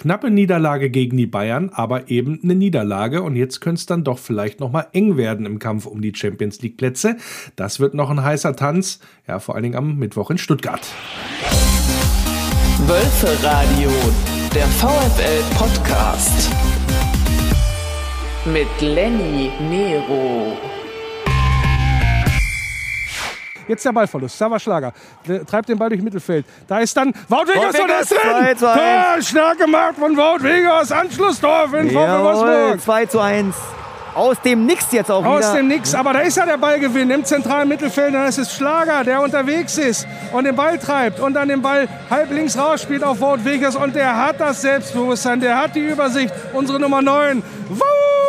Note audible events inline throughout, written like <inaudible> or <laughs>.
Knappe Niederlage gegen die Bayern, aber eben eine Niederlage. Und jetzt könnte es dann doch vielleicht nochmal eng werden im Kampf um die Champions League Plätze. Das wird noch ein heißer Tanz. Ja, vor allen Dingen am Mittwoch in Stuttgart. Wölfe Radio, der VfL Podcast. Mit Lenny Nero. Jetzt der Ballverlust. Schlager treibt den Ball durch Mittelfeld. Da ist dann Wout Wegers und er ist drin. Tor, stark gemacht von Wout Wegers. Anschlusstor für den VfL Wolfsburg. 2 zu 1. Aus dem Nix jetzt auch Aus wieder. Aus dem Nix, aber da ist ja der Ballgewinn im zentralen Mittelfeld. Da ist es Schlager, der unterwegs ist und den Ball treibt und dann den Ball halb links raus spielt auf Wout Wegers. Und der hat das Selbstbewusstsein, der hat die Übersicht. Unsere Nummer 9. Wout!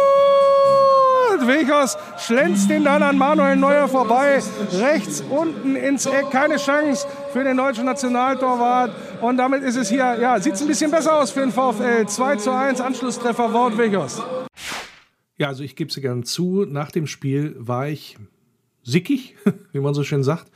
Wegers schlänzt den dann an Manuel Neuer vorbei. Rechts unten ins Eck. Keine Chance für den deutschen Nationaltorwart. Und damit ist es hier, ja, sieht es ein bisschen besser aus für den VfL. 2 zu 1 Anschlusstreffer Wout Wegers. Ja, also ich gebe es gerne zu, nach dem Spiel war ich sickig, <laughs> wie man so schön sagt.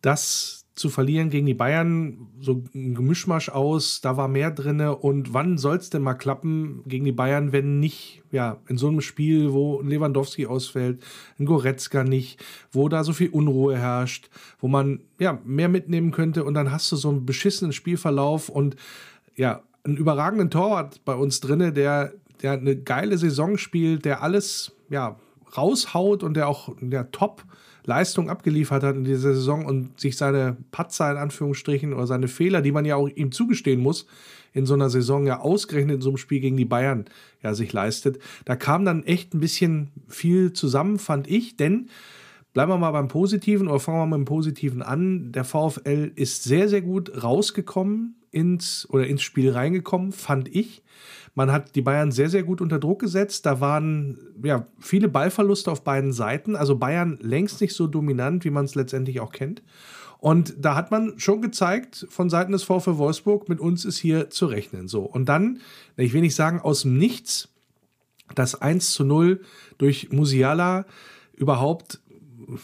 Das zu verlieren gegen die Bayern, so ein Gemischmasch aus, da war mehr drin. Und wann soll es denn mal klappen gegen die Bayern, wenn nicht, ja, in so einem Spiel, wo Lewandowski ausfällt, ein Goretzka nicht, wo da so viel Unruhe herrscht, wo man ja mehr mitnehmen könnte und dann hast du so einen beschissenen Spielverlauf und ja, einen überragenden Torwart bei uns drinne, der, der eine geile Saison spielt, der alles ja raushaut und der auch der top Leistung abgeliefert hat in dieser Saison und sich seine Patzer in Anführungsstrichen oder seine Fehler, die man ja auch ihm zugestehen muss, in so einer Saison ja ausgerechnet in so einem Spiel gegen die Bayern ja sich leistet. Da kam dann echt ein bisschen viel zusammen, fand ich, denn bleiben wir mal beim Positiven oder fangen wir mal mit dem Positiven an. Der VfL ist sehr, sehr gut rausgekommen ins oder ins Spiel reingekommen, fand ich. Man hat die Bayern sehr, sehr gut unter Druck gesetzt. Da waren ja viele Ballverluste auf beiden Seiten. Also Bayern längst nicht so dominant, wie man es letztendlich auch kennt. Und da hat man schon gezeigt von Seiten des VfL Wolfsburg, mit uns ist hier zu rechnen. So. Und dann, ich will nicht sagen aus dem Nichts, das 1 zu 0 durch Musiala überhaupt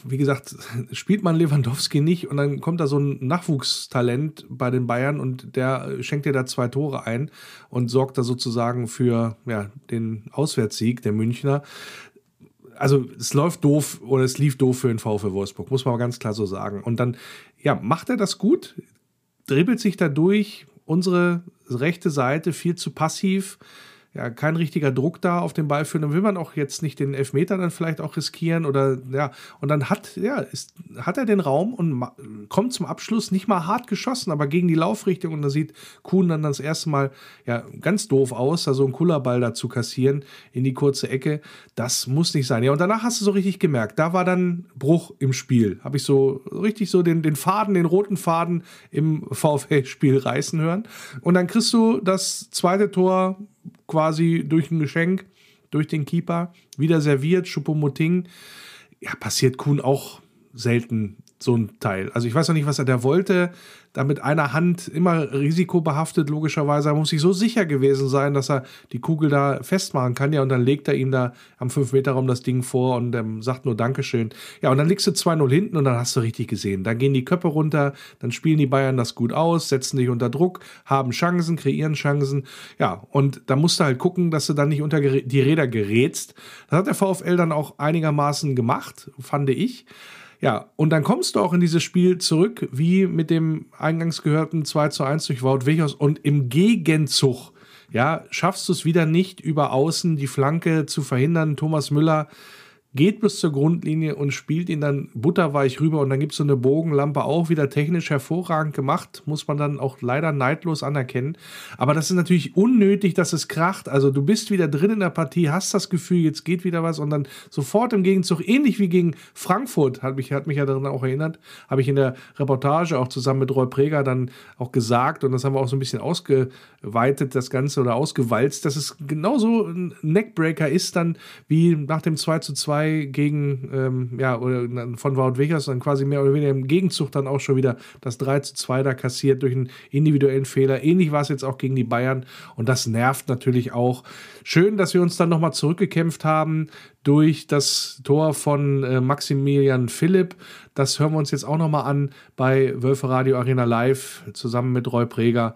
wie gesagt, spielt man Lewandowski nicht und dann kommt da so ein Nachwuchstalent bei den Bayern und der schenkt dir da zwei Tore ein und sorgt da sozusagen für ja, den Auswärtssieg der Münchner. Also es läuft doof oder es lief doof für den VfL Wolfsburg, muss man ganz klar so sagen. Und dann, ja, macht er das gut, dribbelt sich da durch, unsere rechte Seite viel zu passiv ja, kein richtiger Druck da auf den Ball führen. Dann will man auch jetzt nicht den Elfmeter dann vielleicht auch riskieren oder ja, und dann hat, ja, ist, hat er den Raum und kommt zum Abschluss nicht mal hart geschossen, aber gegen die Laufrichtung und da sieht Kuhn dann das erste Mal ja ganz doof aus, da so einen Kullerball dazu kassieren in die kurze Ecke. Das muss nicht sein. Ja, und danach hast du so richtig gemerkt, da war dann Bruch im Spiel. Habe ich so richtig so den, den Faden, den roten Faden im <laughs> VfL-Spiel reißen hören. Und dann kriegst du das zweite Tor quasi durch ein Geschenk, durch den Keeper, wieder serviert, Schuppomoting. Ja, passiert Kuhn auch selten so ein Teil. Also ich weiß noch nicht, was er da wollte da mit einer Hand immer risikobehaftet, logischerweise. Er muss sich so sicher gewesen sein, dass er die Kugel da festmachen kann. Ja, und dann legt er ihm da am 5-Meter-Raum das Ding vor und ähm, sagt nur Dankeschön. Ja, und dann liegst du 2-0 hinten und dann hast du richtig gesehen. Dann gehen die Köpfe runter, dann spielen die Bayern das gut aus, setzen dich unter Druck, haben Chancen, kreieren Chancen. Ja, und da musst du halt gucken, dass du dann nicht unter die Räder gerätst. Das hat der VfL dann auch einigermaßen gemacht, fand ich. Ja, und dann kommst du auch in dieses Spiel zurück, wie mit dem eingangs gehörten 2 zu 1 durch Wout Wichers und im Gegenzug, ja, schaffst du es wieder nicht über außen die Flanke zu verhindern. Thomas Müller geht bis zur Grundlinie und spielt ihn dann butterweich rüber und dann gibt es so eine Bogenlampe auch wieder technisch hervorragend gemacht, muss man dann auch leider neidlos anerkennen. Aber das ist natürlich unnötig, dass es kracht. Also du bist wieder drin in der Partie, hast das Gefühl, jetzt geht wieder was und dann sofort im Gegenzug, ähnlich wie gegen Frankfurt, hat mich, hat mich ja daran auch erinnert, habe ich in der Reportage auch zusammen mit Roy Preger dann auch gesagt und das haben wir auch so ein bisschen ausgeweitet, das Ganze oder ausgewalzt, dass es genauso ein Neckbreaker ist dann wie nach dem 2 zu 2 2 gegen, ähm, ja, oder von Wout Wichers dann quasi mehr oder weniger im Gegenzug dann auch schon wieder das 3 zu 2 da kassiert durch einen individuellen Fehler. Ähnlich war es jetzt auch gegen die Bayern und das nervt natürlich auch. Schön, dass wir uns dann nochmal zurückgekämpft haben durch das Tor von äh, Maximilian Philipp. Das hören wir uns jetzt auch nochmal an bei Wölfe Radio Arena Live zusammen mit Roy Preger.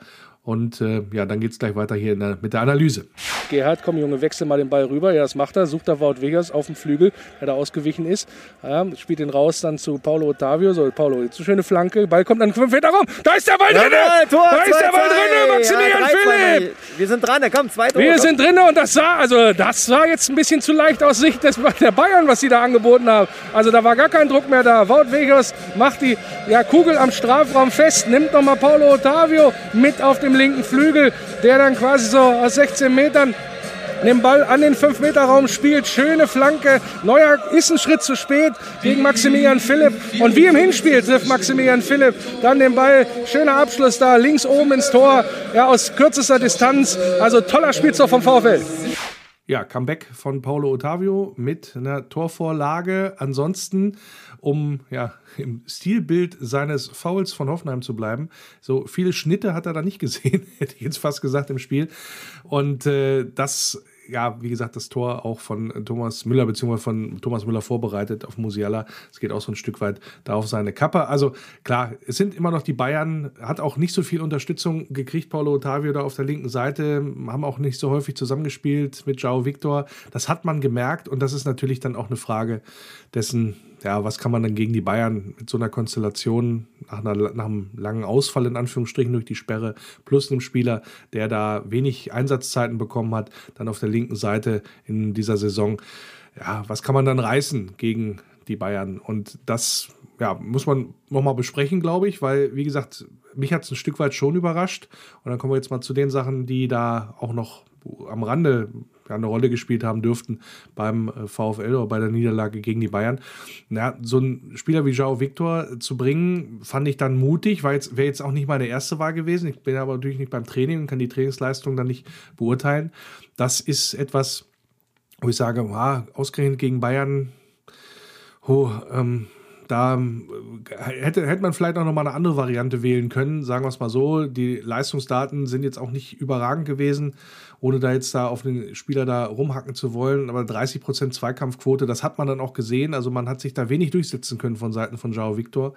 Und äh, ja, dann geht es gleich weiter hier der, mit der Analyse. Gerhard, komm Junge, wechsel mal den Ball rüber. Ja, das macht er. Sucht er Wout Vegas auf dem Flügel, der da ausgewichen ist. Ja, spielt den raus dann zu Paulo Ottavio. So, Paulo, jetzt eine schöne Flanke. Ball kommt dann 5 Meter rum. Da ist der Ball drin! Tor, da ist der Ball drin, Maximilian ja, Philipp! Wir sind dran, da kommt zwei Tore. Wir sind drin und das sah, also das sah jetzt ein bisschen zu leicht aus Sicht des, der Bayern, was sie da angeboten haben. Also da war gar kein Druck mehr da. Wout Vegas macht die ja, Kugel am Strafraum fest, nimmt nochmal Paulo Ottavio mit auf dem linken Flügel, der dann quasi so aus 16 Metern den Ball an den 5-Meter-Raum spielt. Schöne Flanke. Neuer ist ein Schritt zu spät gegen Maximilian Philipp. Und wie im Hinspiel trifft Maximilian Philipp dann den Ball. Schöner Abschluss da, links oben ins Tor. Ja, aus kürzester Distanz. Also toller Spielzug vom VfL. Ja, Comeback von Paulo Ottavio mit einer Torvorlage. Ansonsten, um ja im Stilbild seines Fouls von Hoffenheim zu bleiben, so viele Schnitte hat er da nicht gesehen, <laughs> hätte ich jetzt fast gesagt im Spiel. Und äh, das ja, wie gesagt, das Tor auch von Thomas Müller, beziehungsweise von Thomas Müller vorbereitet auf Musiala. Es geht auch so ein Stück weit da auf seine Kappe. Also klar, es sind immer noch die Bayern, hat auch nicht so viel Unterstützung gekriegt, Paulo Ottavio da auf der linken Seite, haben auch nicht so häufig zusammengespielt mit Joao Victor. Das hat man gemerkt und das ist natürlich dann auch eine Frage dessen, ja, was kann man dann gegen die Bayern mit so einer Konstellation nach, einer, nach einem langen Ausfall in Anführungsstrichen durch die Sperre plus einem Spieler, der da wenig Einsatzzeiten bekommen hat, dann auf der linken Seite in dieser Saison. Ja, was kann man dann reißen gegen die Bayern? Und das ja, muss man nochmal besprechen, glaube ich, weil, wie gesagt, mich hat es ein Stück weit schon überrascht. Und dann kommen wir jetzt mal zu den Sachen, die da auch noch am Rande eine Rolle gespielt haben dürften beim äh, VfL oder bei der Niederlage gegen die Bayern. Ja, so einen Spieler wie Joao Victor zu bringen, fand ich dann mutig, weil jetzt wäre jetzt auch nicht meine erste Wahl gewesen. Ich bin aber natürlich nicht beim Training und kann die Trainingsleistung dann nicht beurteilen. Das ist etwas, wo ich sage, ah, ausgerechnet gegen Bayern, oh, ähm, da äh, hätte, hätte man vielleicht auch nochmal eine andere Variante wählen können, sagen wir es mal so. Die Leistungsdaten sind jetzt auch nicht überragend gewesen ohne da jetzt da auf den Spieler da rumhacken zu wollen. Aber 30% Zweikampfquote, das hat man dann auch gesehen. Also man hat sich da wenig durchsetzen können von Seiten von Jao Victor.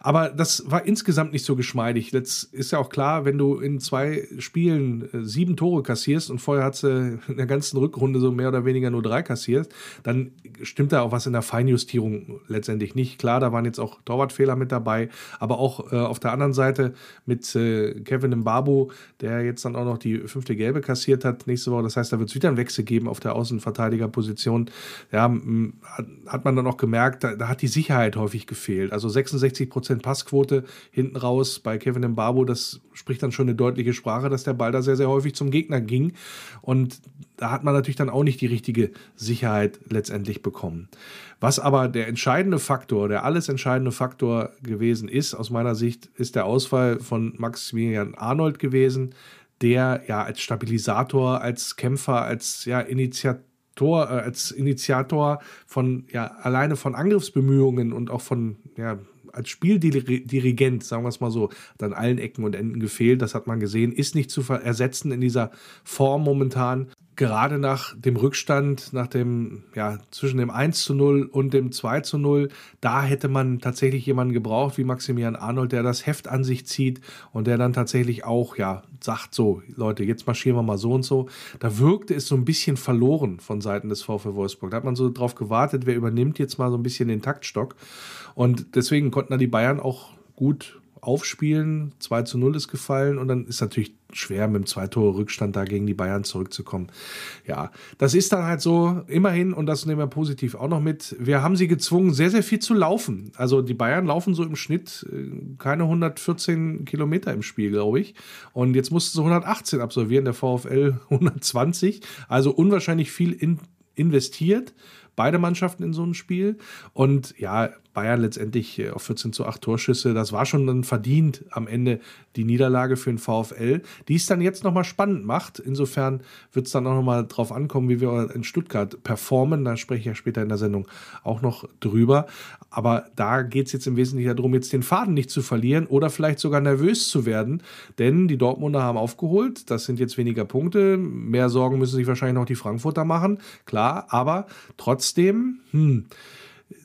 Aber das war insgesamt nicht so geschmeidig. Jetzt ist ja auch klar, wenn du in zwei Spielen äh, sieben Tore kassierst und vorher hat sie in der ganzen Rückrunde so mehr oder weniger nur drei kassiert, dann stimmt da auch was in der Feinjustierung letztendlich nicht. Klar, da waren jetzt auch Torwartfehler mit dabei, aber auch äh, auf der anderen Seite mit äh, Kevin Mbabu, der jetzt dann auch noch die fünfte Gelbe kassiert hat nächste Woche. Das heißt, da wird es wieder einen Wechsel geben auf der Außenverteidigerposition. Ja, hat man dann auch gemerkt, da, da hat die Sicherheit häufig gefehlt. Also 66 Prozent Passquote hinten raus bei Kevin Mbabo, das spricht dann schon eine deutliche Sprache, dass der Ball da sehr, sehr häufig zum Gegner ging. Und da hat man natürlich dann auch nicht die richtige Sicherheit letztendlich bekommen. Was aber der entscheidende Faktor, der alles entscheidende Faktor gewesen ist, aus meiner Sicht, ist der Ausfall von Maximilian Arnold gewesen, der ja als Stabilisator, als Kämpfer, als ja Initiator, äh, als Initiator von ja alleine von Angriffsbemühungen und auch von ja als Spieldirigent, sagen wir es mal so, hat an allen Ecken und Enden gefehlt. Das hat man gesehen, ist nicht zu ersetzen in dieser Form momentan gerade nach dem Rückstand, nach dem, ja, zwischen dem 1 zu 0 und dem 2 zu 0, da hätte man tatsächlich jemanden gebraucht wie Maximilian Arnold, der das Heft an sich zieht und der dann tatsächlich auch, ja, sagt so, Leute, jetzt marschieren wir mal so und so. Da wirkte es so ein bisschen verloren von Seiten des VfL Wolfsburg. Da hat man so drauf gewartet, wer übernimmt jetzt mal so ein bisschen den Taktstock. Und deswegen konnten da die Bayern auch gut aufspielen. 2 zu 0 ist gefallen und dann ist natürlich schwer mit dem zwei Tore Rückstand da gegen die Bayern zurückzukommen. Ja, das ist dann halt so, immerhin, und das nehmen wir positiv auch noch mit, wir haben sie gezwungen, sehr, sehr viel zu laufen. Also die Bayern laufen so im Schnitt äh, keine 114 Kilometer im Spiel, glaube ich. Und jetzt mussten sie 118 absolvieren, der VfL <laughs> 120. Also unwahrscheinlich viel in, investiert beide Mannschaften in so ein Spiel. Und ja, Bayern letztendlich äh, auf 14 zu 8 Torschüsse. Das war schon dann verdient am Ende die Niederlage für den VfL, die es dann jetzt nochmal spannend macht. Insofern wird es dann auch nochmal drauf ankommen, wie wir in Stuttgart performen. Da spreche ich ja später in der Sendung auch noch drüber. Aber da geht es jetzt im Wesentlichen darum, jetzt den Faden nicht zu verlieren oder vielleicht sogar nervös zu werden. Denn die Dortmunder haben aufgeholt. Das sind jetzt weniger Punkte. Mehr Sorgen müssen sich wahrscheinlich noch die Frankfurter machen. Klar, aber trotzdem, hm,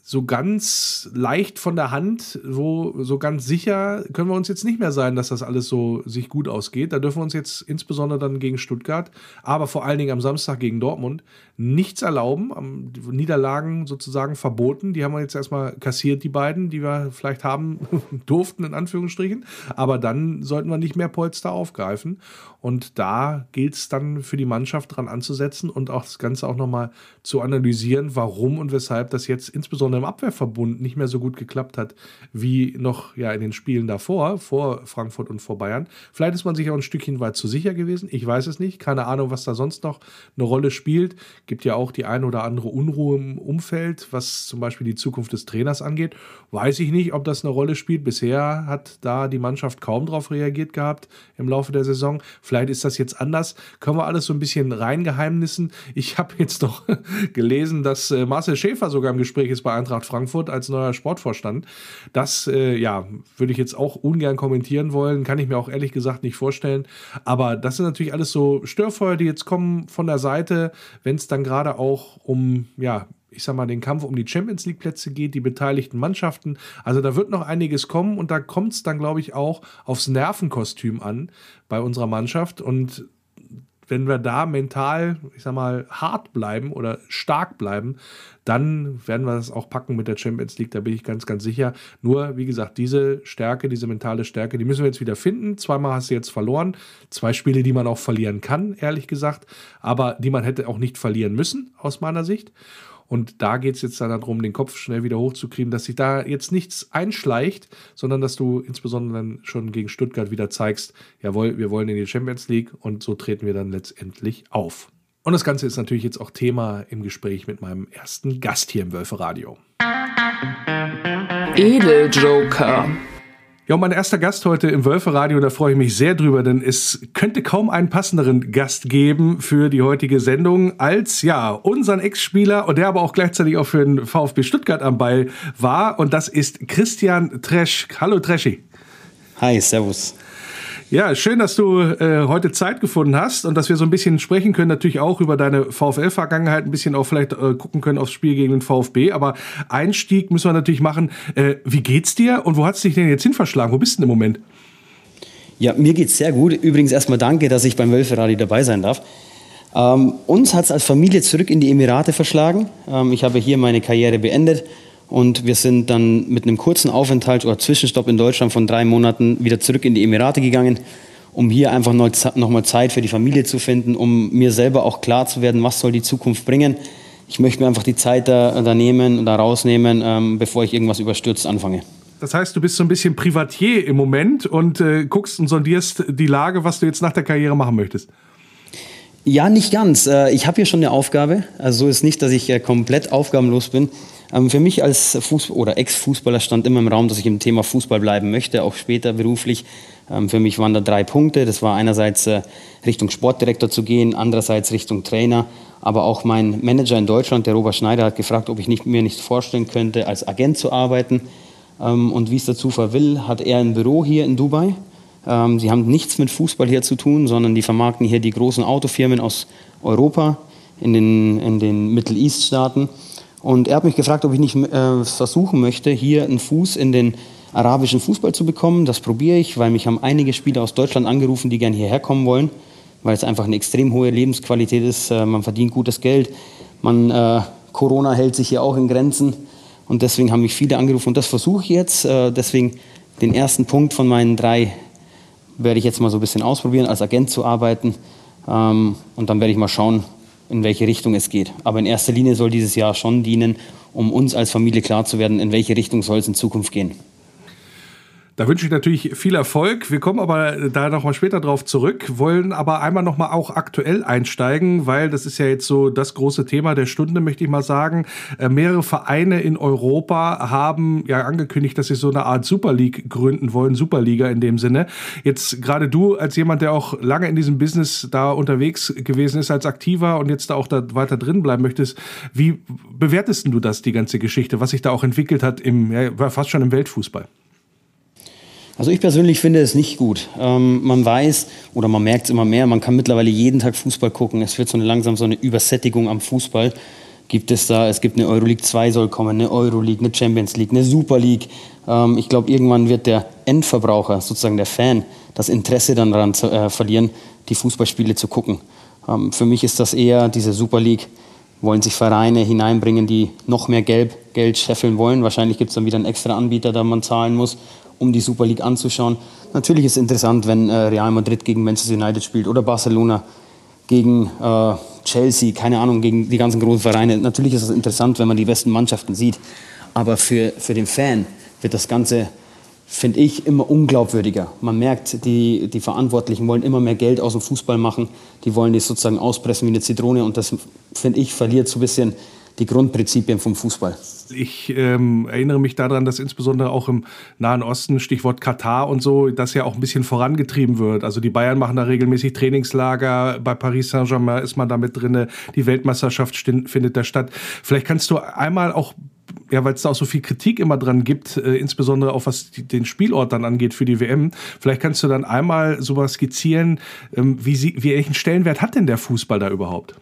so ganz leicht von der Hand, wo so ganz sicher können wir uns jetzt nicht mehr sein, dass das alles so sich gut ausgeht. Da dürfen wir uns jetzt insbesondere dann gegen Stuttgart, aber vor allen Dingen am Samstag gegen Dortmund nichts erlauben. Niederlagen sozusagen verboten. Die haben wir jetzt erstmal kassiert, die beiden, die wir vielleicht haben <laughs> durften, in Anführungsstrichen. Aber dann sollten wir nicht mehr Polster aufgreifen. Und da gilt es dann für die Mannschaft dran anzusetzen und auch das Ganze auch nochmal zu analysieren, warum und weshalb das jetzt insbesondere im Abwehrverbund nicht mehr so gut geklappt hat, wie noch ja in den Spielen davor, vor Frankfurt und vor Bayern. Vielleicht ist man sich auch ein Stückchen weit zu sicher gewesen. Ich weiß es nicht. Keine Ahnung, was da sonst noch eine Rolle spielt. Gibt ja auch die ein oder andere Unruhe im Umfeld, was zum Beispiel die Zukunft des Trainers angeht. Weiß ich nicht, ob das eine Rolle spielt. Bisher hat da die Mannschaft kaum darauf reagiert gehabt im Laufe der Saison. Vielleicht ist das jetzt anders. Können wir alles so ein bisschen reingeheimnissen. Ich habe jetzt noch <laughs> gelesen, dass äh, Marcel Schäfer sogar im Gespräch ist bei Eintracht Frankfurt als neuer Sportvorstand. Das, äh, ja, würde ich jetzt auch ungern kommentieren wollen. Kann ich mir auch ehrlich gesagt nicht vorstellen. Aber das sind natürlich alles so Störfeuer, die jetzt kommen von der Seite, wenn es dann gerade auch um, ja, ich sag mal, den Kampf um die Champions League Plätze geht, die beteiligten Mannschaften. Also da wird noch einiges kommen und da kommt es dann, glaube ich, auch aufs Nervenkostüm an bei unserer Mannschaft. Und wenn wir da mental, ich sag mal, hart bleiben oder stark bleiben, dann werden wir das auch packen mit der Champions League, da bin ich ganz, ganz sicher. Nur, wie gesagt, diese Stärke, diese mentale Stärke, die müssen wir jetzt wieder finden. Zweimal hast du jetzt verloren. Zwei Spiele, die man auch verlieren kann, ehrlich gesagt, aber die man hätte auch nicht verlieren müssen, aus meiner Sicht. Und da geht es jetzt dann darum, den Kopf schnell wieder hochzukriegen, dass sich da jetzt nichts einschleicht, sondern dass du insbesondere dann schon gegen Stuttgart wieder zeigst, jawohl, wir wollen in die Champions League und so treten wir dann letztendlich auf. Und das Ganze ist natürlich jetzt auch Thema im Gespräch mit meinem ersten Gast hier im Wölfe Radio. Edeljoker. Ja, mein erster Gast heute im Wölferadio, da freue ich mich sehr drüber, denn es könnte kaum einen passenderen Gast geben für die heutige Sendung als ja unseren Ex-Spieler und der aber auch gleichzeitig auch für den VfB Stuttgart am Ball war und das ist Christian Tresch. Hallo Treschi. Hi, Servus. Ja, schön, dass du äh, heute Zeit gefunden hast und dass wir so ein bisschen sprechen können, natürlich auch über deine VfL-Vergangenheit, ein bisschen auch vielleicht äh, gucken können aufs Spiel gegen den VfB. Aber Einstieg müssen wir natürlich machen. Äh, wie geht's dir und wo hat's dich denn jetzt hin verschlagen? Wo bist du denn im Moment? Ja, mir geht's sehr gut. Übrigens erstmal danke, dass ich beim Wölferadio dabei sein darf. Ähm, uns hat's als Familie zurück in die Emirate verschlagen. Ähm, ich habe hier meine Karriere beendet und wir sind dann mit einem kurzen Aufenthalt oder Zwischenstopp in Deutschland von drei Monaten wieder zurück in die Emirate gegangen, um hier einfach nochmal Zeit für die Familie zu finden, um mir selber auch klar zu werden, was soll die Zukunft bringen. Ich möchte mir einfach die Zeit da, da nehmen und da rausnehmen, ähm, bevor ich irgendwas überstürzt anfange. Das heißt, du bist so ein bisschen Privatier im Moment und äh, guckst und sondierst die Lage, was du jetzt nach der Karriere machen möchtest. Ja, nicht ganz. Äh, ich habe hier schon eine Aufgabe. Also so ist nicht, dass ich äh, komplett aufgabenlos bin. Ähm, für mich als Fußball oder Ex-Fußballer stand immer im Raum, dass ich im Thema Fußball bleiben möchte, auch später beruflich. Ähm, für mich waren da drei Punkte. Das war einerseits äh, Richtung Sportdirektor zu gehen, andererseits Richtung Trainer. Aber auch mein Manager in Deutschland, der Robert Schneider, hat gefragt, ob ich nicht, mir nicht vorstellen könnte, als Agent zu arbeiten. Ähm, und wie es der Zufall will, hat er ein Büro hier in Dubai. Sie haben nichts mit Fußball hier zu tun, sondern die vermarkten hier die großen Autofirmen aus Europa in den, in den Middle East-Staaten. Und er hat mich gefragt, ob ich nicht äh, versuchen möchte, hier einen Fuß in den arabischen Fußball zu bekommen. Das probiere ich, weil mich haben einige Spieler aus Deutschland angerufen, die gerne hierher kommen wollen, weil es einfach eine extrem hohe Lebensqualität ist. Äh, man verdient gutes Geld. Man, äh, Corona hält sich hier auch in Grenzen. Und deswegen haben mich viele angerufen. Und das versuche ich jetzt. Äh, deswegen den ersten Punkt von meinen drei werde ich jetzt mal so ein bisschen ausprobieren, als Agent zu arbeiten. Ähm, und dann werde ich mal schauen, in welche Richtung es geht. Aber in erster Linie soll dieses Jahr schon dienen, um uns als Familie klar zu werden, in welche Richtung soll es in Zukunft gehen. Da wünsche ich natürlich viel Erfolg. Wir kommen aber da noch mal später drauf zurück, wollen aber einmal noch mal auch aktuell einsteigen, weil das ist ja jetzt so das große Thema der Stunde, möchte ich mal sagen. Äh, mehrere Vereine in Europa haben ja angekündigt, dass sie so eine Art Super League gründen wollen, Superliga in dem Sinne. Jetzt gerade du als jemand, der auch lange in diesem Business da unterwegs gewesen ist als Aktiver und jetzt da auch da weiter drin bleiben möchtest, wie bewertest du das, die ganze Geschichte, was sich da auch entwickelt hat im, ja, fast schon im Weltfußball? Also ich persönlich finde es nicht gut. Ähm, man weiß oder man merkt es immer mehr, man kann mittlerweile jeden Tag Fußball gucken. Es wird so eine langsam so eine Übersättigung am Fußball. gibt es da, es gibt eine Euroleague 2 soll kommen, eine Euroleague, eine Champions League, eine Super League. Ähm, ich glaube, irgendwann wird der Endverbraucher, sozusagen der Fan, das Interesse dann daran zu, äh, verlieren, die Fußballspiele zu gucken. Ähm, für mich ist das eher diese Super League, wollen sich Vereine hineinbringen, die noch mehr Gelb, Geld scheffeln wollen. Wahrscheinlich gibt es dann wieder einen extra Anbieter, da man zahlen muss, um die Super League anzuschauen. Natürlich ist es interessant, wenn äh, Real Madrid gegen Manchester United spielt oder Barcelona gegen äh, Chelsea, keine Ahnung, gegen die ganzen großen Vereine. Natürlich ist es interessant, wenn man die besten Mannschaften sieht. Aber für, für den Fan wird das Ganze, finde ich, immer unglaubwürdiger. Man merkt, die, die Verantwortlichen wollen immer mehr Geld aus dem Fußball machen. Die wollen das sozusagen auspressen wie eine Zitrone. Und das, finde ich, verliert so ein bisschen die Grundprinzipien vom Fußball. Ich ähm, erinnere mich daran, dass insbesondere auch im Nahen Osten, Stichwort Katar und so, das ja auch ein bisschen vorangetrieben wird. Also die Bayern machen da regelmäßig Trainingslager, bei Paris Saint-Germain ist man da mit drin, die Weltmeisterschaft findet da statt. Vielleicht kannst du einmal auch ja, weil es da auch so viel Kritik immer dran gibt, äh, insbesondere auch was die, den Spielort dann angeht für die WM. Vielleicht kannst du dann einmal sowas skizzieren, ähm, wie, sie, wie welchen Stellenwert hat denn der Fußball da überhaupt?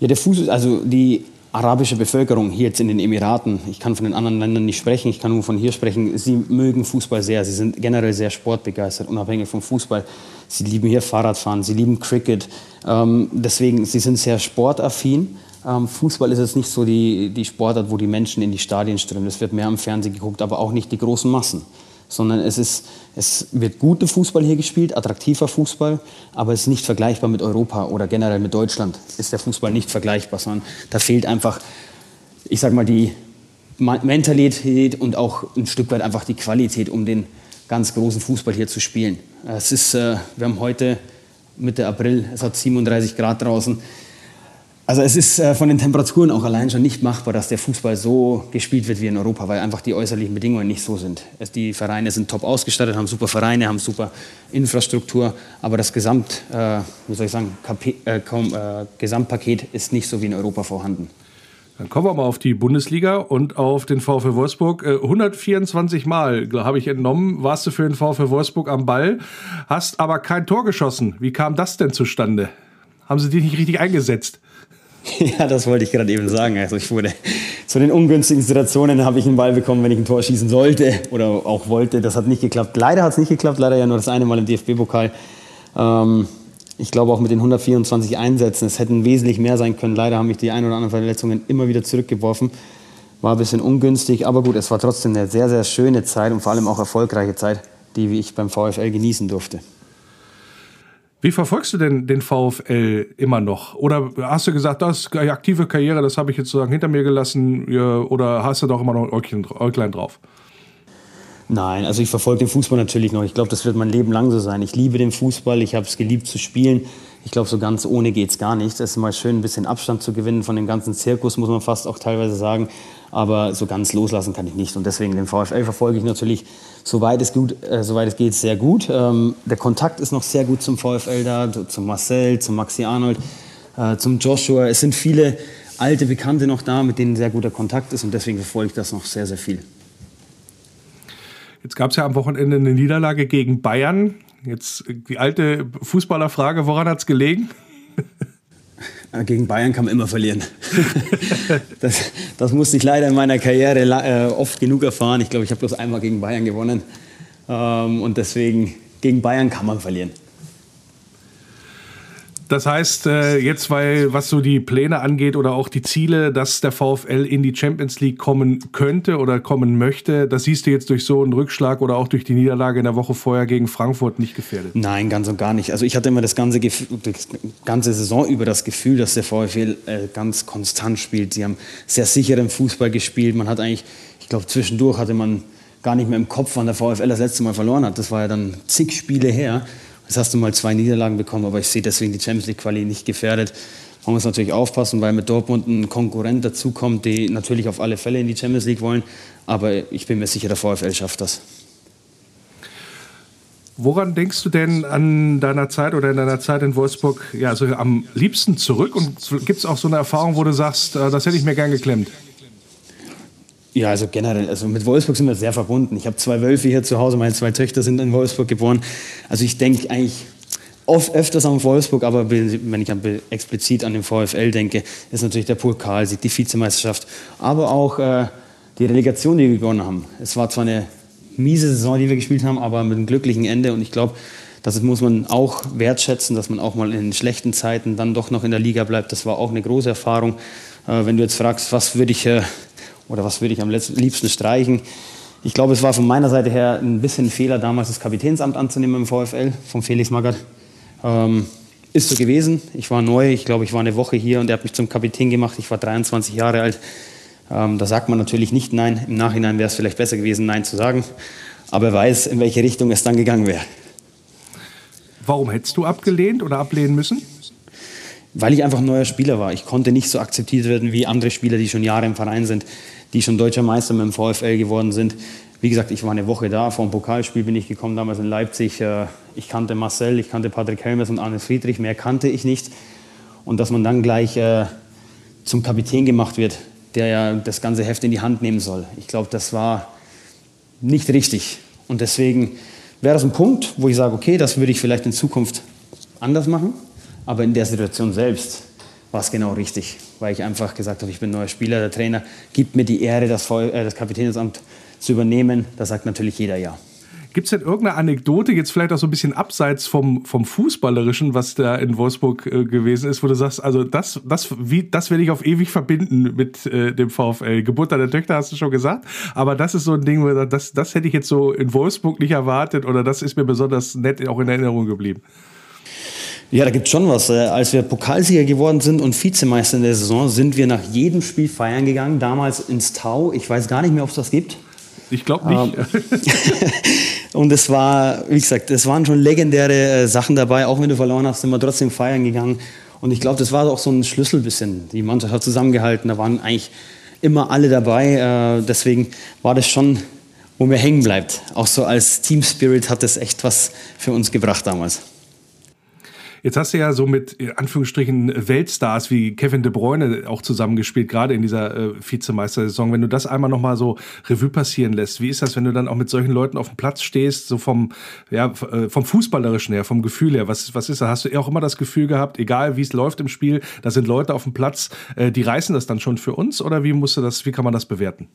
Ja, der Fußball, also die arabische Bevölkerung hier jetzt in den Emiraten, ich kann von den anderen Ländern nicht sprechen, ich kann nur von hier sprechen, sie mögen Fußball sehr, sie sind generell sehr sportbegeistert, unabhängig vom Fußball. Sie lieben hier Fahrradfahren, sie lieben Cricket, ähm, deswegen, sie sind sehr sportaffin. Ähm, Fußball ist jetzt nicht so die, die Sportart, wo die Menschen in die Stadien strömen, es wird mehr am Fernsehen geguckt, aber auch nicht die großen Massen sondern es, ist, es wird guter Fußball hier gespielt, attraktiver Fußball, aber es ist nicht vergleichbar mit Europa oder generell mit Deutschland. Ist der Fußball nicht vergleichbar, sondern da fehlt einfach, ich sag mal, die Mentalität und auch ein Stück weit einfach die Qualität, um den ganz großen Fußball hier zu spielen. Es ist, äh, wir haben heute Mitte April, es hat 37 Grad draußen. Also es ist äh, von den Temperaturen auch allein schon nicht machbar, dass der Fußball so gespielt wird wie in Europa, weil einfach die äußerlichen Bedingungen nicht so sind. Die Vereine sind top ausgestattet, haben super Vereine, haben super Infrastruktur, aber das Gesamt, äh, wie soll ich sagen, Kapi äh, kaum, äh, Gesamtpaket ist nicht so wie in Europa vorhanden. Dann kommen wir mal auf die Bundesliga und auf den VfL Wolfsburg. 124 äh, Mal, habe ich entnommen, warst du für den VfL Wolfsburg am Ball, hast aber kein Tor geschossen. Wie kam das denn zustande? Haben sie dich nicht richtig eingesetzt? <laughs> Ja, das wollte ich gerade eben sagen. Also ich wurde zu den ungünstigen Situationen habe ich einen Ball bekommen, wenn ich ein Tor schießen sollte oder auch wollte. Das hat nicht geklappt. Leider hat es nicht geklappt. Leider ja nur das eine Mal im DFB-Pokal. Ähm, ich glaube auch mit den 124 Einsätzen, es hätten wesentlich mehr sein können. Leider haben mich die ein oder anderen Verletzungen immer wieder zurückgeworfen. War ein bisschen ungünstig, aber gut, es war trotzdem eine sehr, sehr schöne Zeit und vor allem auch erfolgreiche Zeit, die ich beim VfL genießen durfte. Wie verfolgst du denn den VfL immer noch? Oder hast du gesagt, das aktive Karriere, das habe ich jetzt sozusagen hinter mir gelassen, oder hast du doch immer noch ein Äuglein drauf? Nein, also ich verfolge den Fußball natürlich noch. Ich glaube, das wird mein Leben lang so sein. Ich liebe den Fußball, ich habe es geliebt zu spielen. Ich glaube, so ganz ohne geht es gar nicht. Es ist mal schön, ein bisschen Abstand zu gewinnen von dem ganzen Zirkus, muss man fast auch teilweise sagen. Aber so ganz loslassen kann ich nicht. Und deswegen den VfL verfolge ich natürlich, soweit es, gut, äh, soweit es geht, sehr gut. Ähm, der Kontakt ist noch sehr gut zum VfL da, zum Marcel, zum Maxi Arnold, äh, zum Joshua. Es sind viele alte Bekannte noch da, mit denen sehr guter Kontakt ist. Und deswegen verfolge ich das noch sehr, sehr viel. Jetzt gab es ja am Wochenende eine Niederlage gegen Bayern. Jetzt die alte Fußballerfrage, woran hat es gelegen? Gegen Bayern kann man immer verlieren. <laughs> das, das, musste ich leider in meiner Karriere äh, oft genug erfahren. Ich glaube, ich habe bloß einmal gegen Bayern gewonnen. Ähm, und deswegen, gegen Bayern kann man verlieren. Das heißt, äh, jetzt, weil was so die Pläne angeht oder auch die Ziele, dass der VfL in die Champions League kommen könnte oder kommen möchte, das siehst du jetzt durch so einen Rückschlag oder auch durch die Niederlage in der Woche vorher gegen Frankfurt nicht gefährdet? Nein, ganz und gar nicht. Also ich hatte immer das ganze, die ganze Saison über das Gefühl, dass der VfL äh, ganz konstant spielt. Sie haben sehr sicheren Fußball gespielt. Man hat eigentlich, ich glaube, zwischendurch hatte man gar nicht mehr im Kopf, wann der VfL das letzte Mal verloren hat. Das war ja dann zig Spiele her. Jetzt hast du mal zwei Niederlagen bekommen, aber ich sehe deswegen die Champions League Quali nicht gefährdet. Man muss natürlich aufpassen, weil mit Dortmund ein Konkurrent dazukommt, die natürlich auf alle Fälle in die Champions League wollen. Aber ich bin mir sicher, der VfL schafft das. Woran denkst du denn an deiner Zeit oder in deiner Zeit in Wolfsburg ja, also am liebsten zurück? Und gibt es auch so eine Erfahrung, wo du sagst, äh, das hätte ich mir gern geklemmt? Ja, also generell, also mit Wolfsburg sind wir sehr verbunden. Ich habe zwei Wölfe hier zu Hause, meine zwei Töchter sind in Wolfsburg geboren. Also ich denke eigentlich, oft öfters am Wolfsburg, aber wenn ich explizit an den VfL denke, ist natürlich der Pokalsieg, die Vizemeisterschaft, aber auch äh, die Relegation, die wir gewonnen haben. Es war zwar eine miese Saison, die wir gespielt haben, aber mit einem glücklichen Ende und ich glaube, das muss man auch wertschätzen, dass man auch mal in schlechten Zeiten dann doch noch in der Liga bleibt. Das war auch eine große Erfahrung. Äh, wenn du jetzt fragst, was würde ich äh, oder was würde ich am liebsten streichen, ich glaube, es war von meiner Seite her ein bisschen ein Fehler, damals das Kapitänsamt anzunehmen im VfL von Felix Magath. Ähm, ist so gewesen. Ich war neu, ich glaube, ich war eine Woche hier und er hat mich zum Kapitän gemacht. Ich war 23 Jahre alt. Ähm, da sagt man natürlich nicht Nein. Im Nachhinein wäre es vielleicht besser gewesen, Nein zu sagen. Aber er weiß, in welche Richtung es dann gegangen wäre. Warum hättest du abgelehnt oder ablehnen müssen? Weil ich einfach ein neuer Spieler war. Ich konnte nicht so akzeptiert werden wie andere Spieler, die schon Jahre im Verein sind, die schon deutscher Meister mit dem VfL geworden sind. Wie gesagt, ich war eine Woche da, vor dem Pokalspiel bin ich gekommen, damals in Leipzig. Äh, ich kannte Marcel, ich kannte Patrick Helmes und Arne Friedrich, mehr kannte ich nicht. Und dass man dann gleich äh, zum Kapitän gemacht wird, der ja das ganze Heft in die Hand nehmen soll. Ich glaube, das war nicht richtig. Und deswegen wäre das ein Punkt, wo ich sage, okay, das würde ich vielleicht in Zukunft anders machen. Aber in der Situation selbst war es genau richtig, weil ich einfach gesagt habe, ich bin neuer Spieler, der Trainer gibt mir die Ehre, das, äh, das Kapitänsamt zu übernehmen. Da sagt natürlich jeder ja. Gibt es denn irgendeine Anekdote, jetzt vielleicht auch so ein bisschen abseits vom, vom Fußballerischen, was da in Wolfsburg äh, gewesen ist, wo du sagst, also das, das, das werde ich auf ewig verbinden mit äh, dem VfL. Geburt deiner Töchter hast du schon gesagt, aber das ist so ein Ding, das, das hätte ich jetzt so in Wolfsburg nicht erwartet oder das ist mir besonders nett auch in Erinnerung geblieben. Ja, da gibt es schon was. Äh, als wir Pokalsieger geworden sind und Vizemeister in der Saison, sind wir nach jedem Spiel feiern gegangen, damals ins Tau. Ich weiß gar nicht mehr, ob es das gibt. Ich glaube nicht. Ähm, <laughs> und es war, wie gesagt, es waren schon legendäre äh, Sachen dabei. Auch wenn du verloren hast, sind wir trotzdem feiern gegangen. Und ich glaube, das war auch so ein Schlüssel bisschen. Die Mannschaft hat zusammengehalten. Da waren eigentlich immer alle dabei. Äh, deswegen war das schon, wo mir hängen bleibt. Auch so als Team Spirit hat das echt was für uns gebracht damals. Jetzt hast du ja so mit in Anführungsstrichen Weltstars wie Kevin De Bruyne auch zusammengespielt, gerade in dieser äh, Vizemeistersaison. Wenn du das einmal nochmal so Revue passieren lässt, wie ist das, wenn du dann auch mit solchen Leuten auf dem Platz stehst, so vom, ja, äh, vom Fußballerischen her, vom Gefühl her? Was, was ist da? Hast du auch immer das Gefühl gehabt, egal wie es läuft im Spiel, da sind Leute auf dem Platz, äh, die reißen das dann schon für uns oder wie musst du das, wie kann man das bewerten?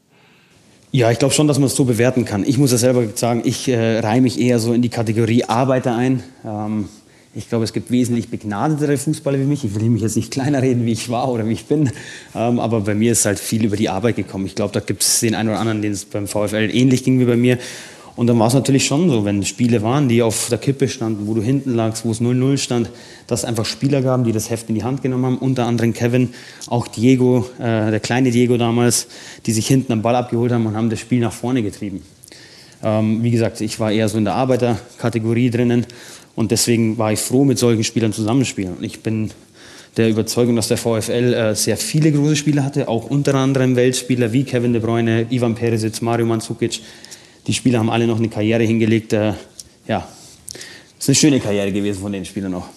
Ja, ich glaube schon, dass man es so bewerten kann. Ich muss ja selber sagen, ich äh, reihe mich eher so in die Kategorie Arbeiter ein. Ähm, ich glaube, es gibt wesentlich begnadetere Fußballer wie mich. Ich will mich jetzt nicht kleiner reden, wie ich war oder wie ich bin. Ähm, aber bei mir ist halt viel über die Arbeit gekommen. Ich glaube, da gibt es den einen oder anderen, den es beim VfL ähnlich ging wie bei mir. Und dann war es natürlich schon so, wenn Spiele waren, die auf der Kippe standen, wo du hinten lagst, wo es 0-0 stand, dass es einfach Spieler gaben, die das Heft in die Hand genommen haben. Unter anderem Kevin, auch Diego, äh, der kleine Diego damals, die sich hinten am Ball abgeholt haben und haben das Spiel nach vorne getrieben. Ähm, wie gesagt, ich war eher so in der Arbeiterkategorie drinnen und deswegen war ich froh, mit solchen Spielern zusammenzuspielen. Und ich bin der Überzeugung, dass der VfL äh, sehr viele große Spieler hatte, auch unter anderem Weltspieler wie Kevin De Bruyne, Ivan Perisic, Mario Mandzukic. Die Spieler haben alle noch eine Karriere hingelegt. Äh, ja, es ist eine schöne Karriere gewesen von den Spielern auch.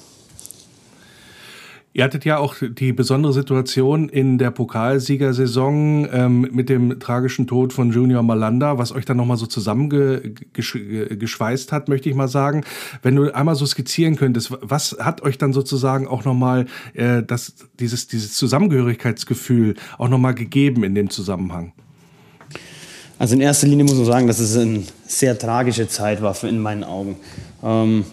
Ihr hattet ja auch die besondere Situation in der Pokalsiegersaison ähm, mit dem tragischen Tod von Junior Malanda, was euch dann nochmal so zusammengeschweißt hat, möchte ich mal sagen. Wenn du einmal so skizzieren könntest, was hat euch dann sozusagen auch nochmal äh, dieses, dieses Zusammengehörigkeitsgefühl auch nochmal gegeben in dem Zusammenhang? Also in erster Linie muss man sagen, dass es eine sehr tragische Zeit war in meinen Augen. Ähm,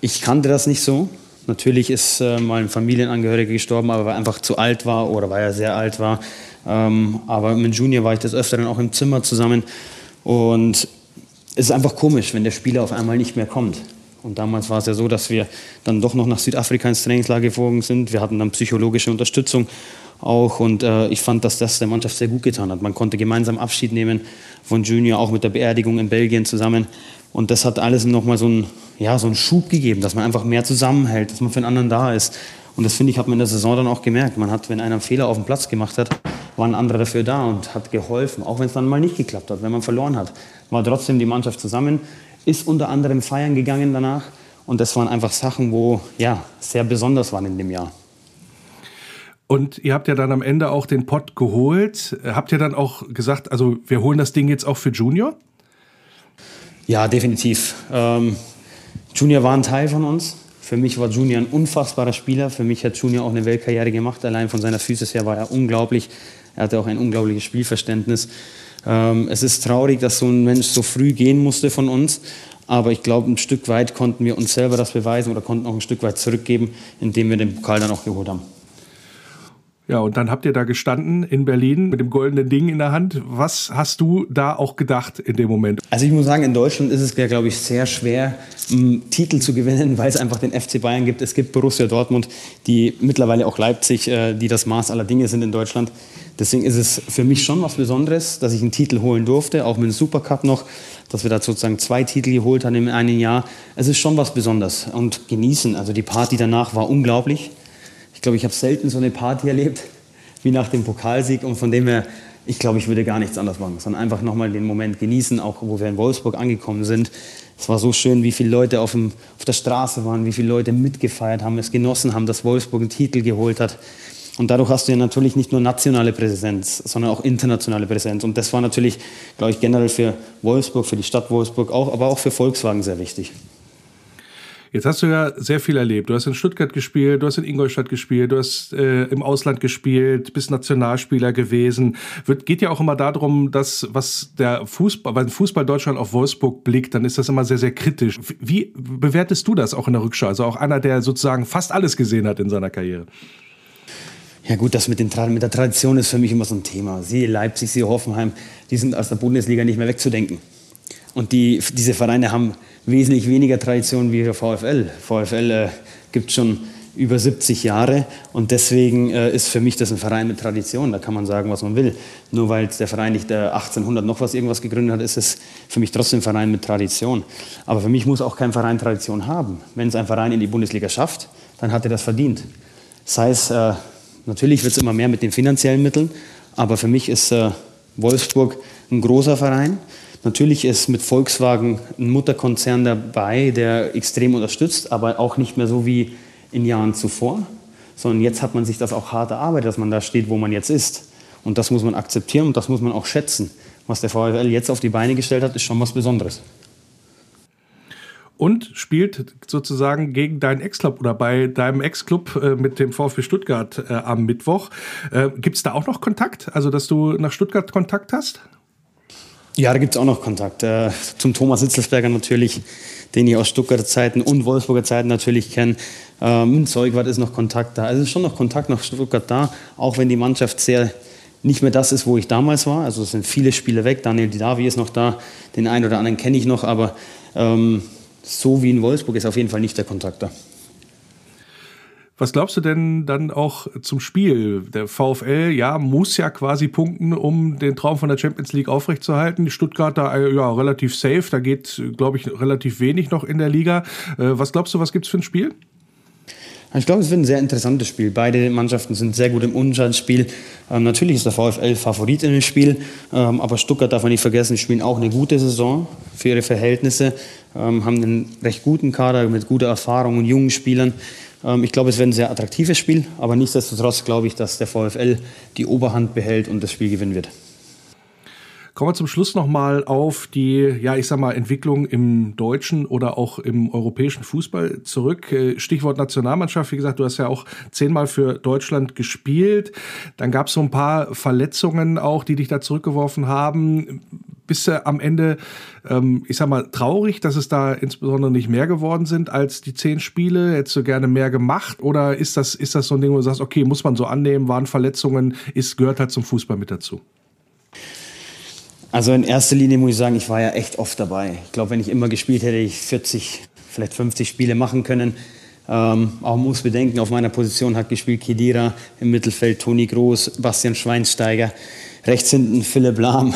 ich kannte das nicht so. Natürlich ist äh, mal ein Familienangehöriger gestorben, aber weil er einfach zu alt war oder weil er sehr alt war. Ähm, aber mit Junior war ich des Öfteren auch im Zimmer zusammen. Und es ist einfach komisch, wenn der Spieler auf einmal nicht mehr kommt. Und damals war es ja so, dass wir dann doch noch nach Südafrika ins Trainingslager geflogen sind. Wir hatten dann psychologische Unterstützung auch. Und äh, ich fand, dass das der Mannschaft sehr gut getan hat. Man konnte gemeinsam Abschied nehmen von Junior, auch mit der Beerdigung in Belgien zusammen. Und das hat alles nochmal so einen, ja, so einen Schub gegeben, dass man einfach mehr zusammenhält, dass man für den anderen da ist. Und das finde ich, hat man in der Saison dann auch gemerkt. Man hat, wenn einer einen Fehler auf dem Platz gemacht hat, war ein anderer dafür da und hat geholfen, auch wenn es dann mal nicht geklappt hat, wenn man verloren hat. War trotzdem die Mannschaft zusammen, ist unter anderem feiern gegangen danach. Und das waren einfach Sachen, wo ja sehr besonders waren in dem Jahr. Und ihr habt ja dann am Ende auch den Pott geholt. Habt ihr dann auch gesagt, also wir holen das Ding jetzt auch für Junior? Ja, definitiv. Ähm, Junior war ein Teil von uns. Für mich war Junior ein unfassbarer Spieler. Für mich hat Junior auch eine Weltkarriere gemacht. Allein von seiner Physis her war er unglaublich. Er hatte auch ein unglaubliches Spielverständnis. Ähm, es ist traurig, dass so ein Mensch so früh gehen musste von uns. Aber ich glaube, ein Stück weit konnten wir uns selber das beweisen oder konnten auch ein Stück weit zurückgeben, indem wir den Pokal dann auch geholt haben. Ja, und dann habt ihr da gestanden in Berlin mit dem goldenen Ding in der Hand. Was hast du da auch gedacht in dem Moment? Also ich muss sagen, in Deutschland ist es, glaube ich, sehr schwer, einen Titel zu gewinnen, <laughs> weil es einfach den FC Bayern gibt. Es gibt Borussia Dortmund, die mittlerweile auch Leipzig, äh, die das Maß aller Dinge sind in Deutschland. Deswegen ist es für mich schon was Besonderes, dass ich einen Titel holen durfte, auch mit dem Supercup noch, dass wir da sozusagen zwei Titel geholt haben in einem Jahr. Es ist schon was Besonderes und genießen. Also die Party danach war unglaublich. Ich glaube, ich habe selten so eine Party erlebt <laughs> wie nach dem Pokalsieg und von dem her, ich glaube, ich würde gar nichts anders machen, sondern einfach nochmal den Moment genießen, auch wo wir in Wolfsburg angekommen sind. Es war so schön, wie viele Leute auf, dem, auf der Straße waren, wie viele Leute mitgefeiert haben, es genossen haben, dass Wolfsburg einen Titel geholt hat. Und dadurch hast du ja natürlich nicht nur nationale Präsenz, sondern auch internationale Präsenz. Und das war natürlich, glaube ich, generell für Wolfsburg, für die Stadt Wolfsburg auch, aber auch für Volkswagen sehr wichtig. Jetzt hast du ja sehr viel erlebt. Du hast in Stuttgart gespielt, du hast in Ingolstadt gespielt, du hast äh, im Ausland gespielt, bist Nationalspieler gewesen. Wird, geht ja auch immer darum, dass was der Fußball, wenn Fußball Deutschland auf Wolfsburg blickt, dann ist das immer sehr, sehr kritisch. Wie bewertest du das auch in der Rückschau? Also auch einer, der sozusagen fast alles gesehen hat in seiner Karriere. Ja gut, das mit, den, mit der Tradition ist für mich immer so ein Thema. Sie Leipzig, Sie Hoffenheim, die sind aus der Bundesliga nicht mehr wegzudenken. Und die, diese Vereine haben wesentlich weniger Tradition wie der VfL. VfL äh, gibt schon über 70 Jahre und deswegen äh, ist für mich das ein Verein mit Tradition. Da kann man sagen, was man will. Nur weil der Verein nicht äh, 1800 noch was irgendwas gegründet hat, ist es für mich trotzdem ein Verein mit Tradition. Aber für mich muss auch kein Verein Tradition haben. Wenn es ein Verein in die Bundesliga schafft, dann hat er das verdient. Sei es, äh, natürlich wird es immer mehr mit den finanziellen Mitteln, aber für mich ist äh, Wolfsburg ein großer Verein Natürlich ist mit Volkswagen ein Mutterkonzern dabei, der extrem unterstützt, aber auch nicht mehr so wie in Jahren zuvor, sondern jetzt hat man sich das auch hart erarbeitet, dass man da steht, wo man jetzt ist. Und das muss man akzeptieren und das muss man auch schätzen. Was der VfL jetzt auf die Beine gestellt hat, ist schon was Besonderes. Und spielt sozusagen gegen deinen Ex-Club oder bei deinem Ex-Club äh, mit dem VfB Stuttgart äh, am Mittwoch. Äh, Gibt es da auch noch Kontakt? Also, dass du nach Stuttgart Kontakt hast? Ja, da gibt es auch noch Kontakt. Äh, zum Thomas Hitzelsberger natürlich, den ich aus Stuttgarter Zeiten und Wolfsburger Zeiten natürlich kenne. Ähm, Zeugwart ist noch Kontakt da. Also ist schon noch Kontakt nach Stuttgart da, auch wenn die Mannschaft sehr nicht mehr das ist, wo ich damals war. Also es sind viele Spiele weg. Daniel Didavi ist noch da, den einen oder anderen kenne ich noch, aber ähm, so wie in Wolfsburg ist auf jeden Fall nicht der Kontakt da. Was glaubst du denn dann auch zum Spiel? Der VfL, ja, muss ja quasi punkten, um den Traum von der Champions League aufrechtzuerhalten. Die Stuttgarter, äh, ja, relativ safe. Da geht, glaube ich, relativ wenig noch in der Liga. Äh, was glaubst du, was gibt es für ein Spiel? Ich glaube, es wird ein sehr interessantes Spiel. Beide Mannschaften sind sehr gut im Unschaltspiel. Ähm, natürlich ist der VfL Favorit in dem Spiel, ähm, aber Stuttgart darf man nicht vergessen, spielen auch eine gute Saison für ihre Verhältnisse, ähm, haben einen recht guten Kader mit guter Erfahrung und jungen Spielern. Ähm, ich glaube, es wird ein sehr attraktives Spiel, aber nichtsdestotrotz glaube ich, dass der VfL die Oberhand behält und das Spiel gewinnen wird. Kommen wir zum Schluss nochmal auf die, ja, ich sag mal, Entwicklung im deutschen oder auch im europäischen Fußball zurück. Äh, Stichwort Nationalmannschaft. Wie gesagt, du hast ja auch zehnmal für Deutschland gespielt. Dann gab es so ein paar Verletzungen auch, die dich da zurückgeworfen haben. Bist du am Ende, ähm, ich sag mal, traurig, dass es da insbesondere nicht mehr geworden sind als die zehn Spiele? Hättest du gerne mehr gemacht? Oder ist das, ist das so ein Ding, wo du sagst, okay, muss man so annehmen, waren Verletzungen, ist, gehört halt zum Fußball mit dazu? Also in erster Linie muss ich sagen, ich war ja echt oft dabei. Ich glaube, wenn ich immer gespielt hätte, ich 40, vielleicht 50 Spiele machen können. Ähm, auch muss bedenken, auf meiner Position hat gespielt Kedira, im Mittelfeld Toni Groß, Bastian Schweinsteiger, rechts hinten Philipp Lahm.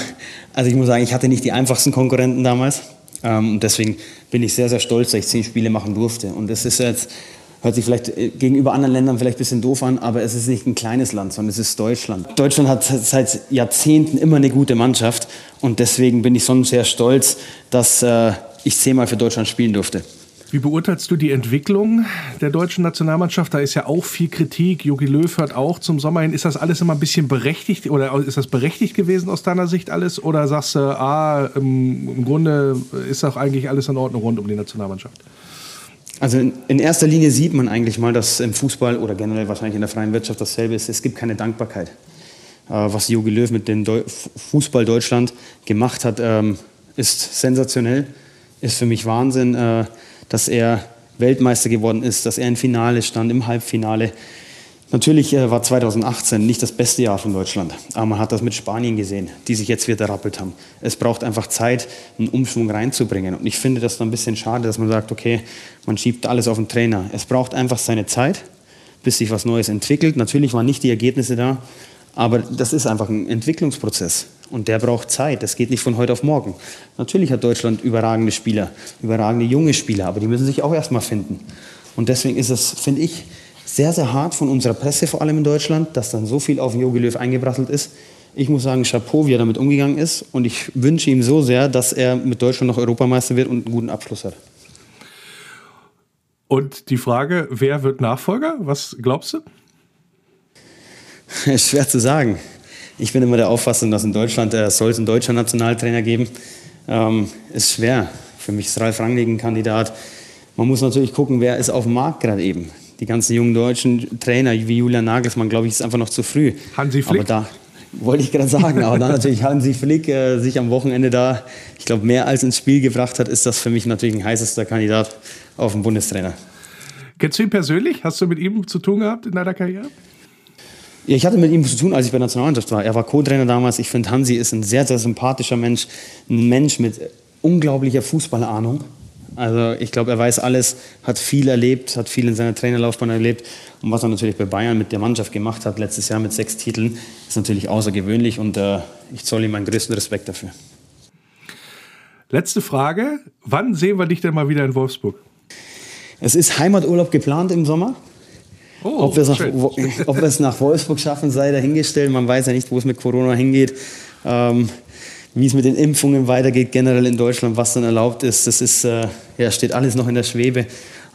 Also ich muss sagen, ich hatte nicht die einfachsten Konkurrenten damals. Ähm, und deswegen bin ich sehr, sehr stolz, dass ich zehn Spiele machen durfte. Und das ist jetzt Hört sich vielleicht äh, gegenüber anderen Ländern vielleicht ein bisschen doof an, aber es ist nicht ein kleines Land, sondern es ist Deutschland. Deutschland hat seit Jahrzehnten immer eine gute Mannschaft und deswegen bin ich schon sehr stolz, dass äh, ich zehnmal für Deutschland spielen durfte. Wie beurteilst du die Entwicklung der deutschen Nationalmannschaft? Da ist ja auch viel Kritik. Jogi Löw hört auch zum Sommer hin. Ist das alles immer ein bisschen berechtigt oder ist das berechtigt gewesen aus deiner Sicht alles? Oder sagst du, ah, im, Grunde ist auch eigentlich alles in Ordnung rund um die Nationalmannschaft? Also in, in, erster Linie sieht man eigentlich mal, dass im Fußball oder generell wahrscheinlich in der freien Wirtschaft dasselbe ist. Es gibt keine Dankbarkeit. Äh, was Jogi Löw mit dem Deu Fußball Deutschland gemacht hat, ähm, ist sensationell. Ist für mich Wahnsinn, äh, dass er Weltmeister geworden ist, dass er im Finale stand, im Halbfinale. Natürlich äh, war 2018 nicht das beste Jahr von Deutschland, aber man hat das mit Spanien gesehen, die sich jetzt wieder rappelt haben. Es braucht einfach Zeit, einen Umschwung reinzubringen. Und ich finde das dann ein bisschen schade, dass man sagt, okay, man schiebt alles auf den Trainer. Es braucht einfach seine Zeit, bis sich was Neues entwickelt. Natürlich waren nicht die Ergebnisse da, aber das ist einfach ein Entwicklungsprozess und der braucht Zeit. Das geht nicht von heute auf morgen. Natürlich hat Deutschland überragende Spieler, überragende junge Spieler, aber die müssen sich auch erstmal finden. Und deswegen ist es, finde ich, sehr, sehr hart von unserer Presse, vor allem in Deutschland, dass dann so viel auf Jogi Löw eingebrasselt ist. Ich muss sagen, Chapeau, wie er damit umgegangen ist. Und ich wünsche ihm so sehr, dass er mit Deutschland noch Europameister wird und einen guten Abschluss hat. Und die Frage, wer wird Nachfolger? Was glaubst du? <laughs> Schwer zu sagen. Ich bin immer der Auffassung, dass in Deutschland äh, soll es einen deutschen Nationaltrainer geben. Ähm, ist schwer. Für mich ist Ralf Rangnick ein Kandidat. Man muss natürlich gucken, wer ist auf dem Markt gerade eben die ganzen jungen deutschen Trainer wie Julian Nagelsmann, glaube ich, ist einfach noch zu früh. Hansi Flick. Aber da wollte ich gerade sagen, aber dann natürlich Hansi Flick äh, sich am Wochenende da, ich glaube, mehr als ins Spiel gebracht hat, ist das für mich natürlich ein heißester Kandidat auf den Bundestrainer. Kennst du ihn persönlich? Hast du mit ihm zu tun gehabt in deiner Karriere? Ich hatte mit ihm zu tun, als ich bei der Nationalmannschaft war. Er war Co-Trainer damals. Ich finde, Hansi ist ein sehr, sehr sympathischer Mensch. Ein Mensch mit unglaublicher Fußballahnung. Also ich glaube, er weiß alles, hat viel erlebt, hat viel in seiner Trainerlaufbahn erlebt. Und was er natürlich bei Bayern mit der Mannschaft gemacht hat, letztes Jahr mit sechs Titeln, ist natürlich außergewöhnlich und äh, ich zolle ihm meinen größten Respekt dafür. Letzte Frage. Wann sehen wir dich denn mal wieder in Wolfsburg? Es ist Heimaturlaub geplant im Sommer. Oh, ob, wir nach, es nach Wolfsburg schaffen, sei dahingestellt. Man weiß ja nicht, wo es mit Corona hingeht. Ähm, wie es mit den Impfungen weitergeht, generell in Deutschland, was dann erlaubt ist, das ist, äh, ja, steht alles noch in der Schwebe.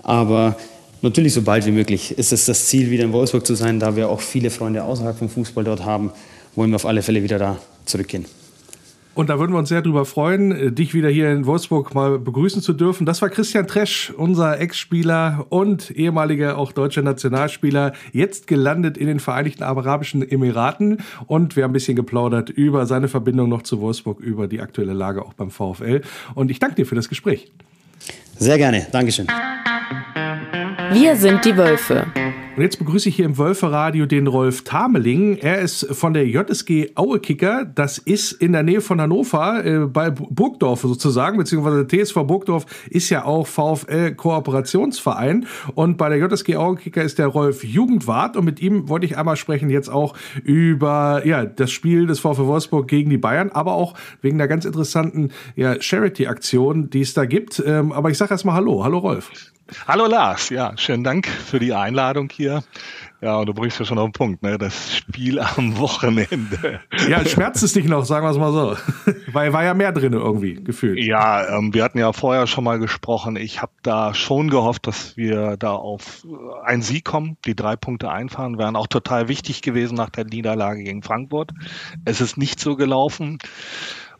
Aber natürlich so bald wie möglich ist es das Ziel, wieder in Wolfsburg zu sein, da wir auch viele Freunde außerhalb vom Fußball dort haben, wollen wir auf alle Fälle wieder da zurückgehen. Und da würden wir uns sehr drüber freuen, äh, dich wieder hier in Wolfsburg mal begrüßen zu dürfen. Das war Christian Tresch, unser Ex-Spieler und ehemaliger auch deutscher Nationalspieler, jetzt gelandet in den Vereinigten Arabischen Emiraten. Und wir haben ein bisschen geplaudert über seine Verbindung noch zu Wolfsburg, über die aktuelle Lage auch beim VfL. Und ich danke dir für das Gespräch. Sehr gerne. Dankeschön. Wir sind die Wölfe. Und jetzt begrüße ich hier im Wölferadio den Rolf Tameling. Er ist von der JSG Auekicker. Das ist in der Nähe von Hannover, äh, bei Burgdorf sozusagen, beziehungsweise TSV Burgdorf ist ja auch VfL-Kooperationsverein. Und bei der JSG Auekicker ist der Rolf Jugendwart. Und mit ihm wollte ich einmal sprechen jetzt auch über ja, das Spiel des VfL Wolfsburg gegen die Bayern, aber auch wegen der ganz interessanten ja, Charity-Aktion, die es da gibt. Ähm, aber ich sage erstmal Hallo. Hallo Rolf. Hallo Lars, ja, schönen Dank für die Einladung hier. Ja, und du bringst ja schon auf den Punkt, ne? Das Spiel am Wochenende. <laughs> Ja, schmerzt es dich noch, sagen wir es mal so. <laughs> Weil war ja mehr drin irgendwie, gefühlt. Ja, ähm, wir hatten ja vorher schon mal gesprochen. Ich habe da schon gehofft, dass wir da auf einen Sieg kommen, die drei Punkte einfahren. Wären auch total wichtig gewesen nach der Niederlage gegen Frankfurt. Es ist nicht so gelaufen.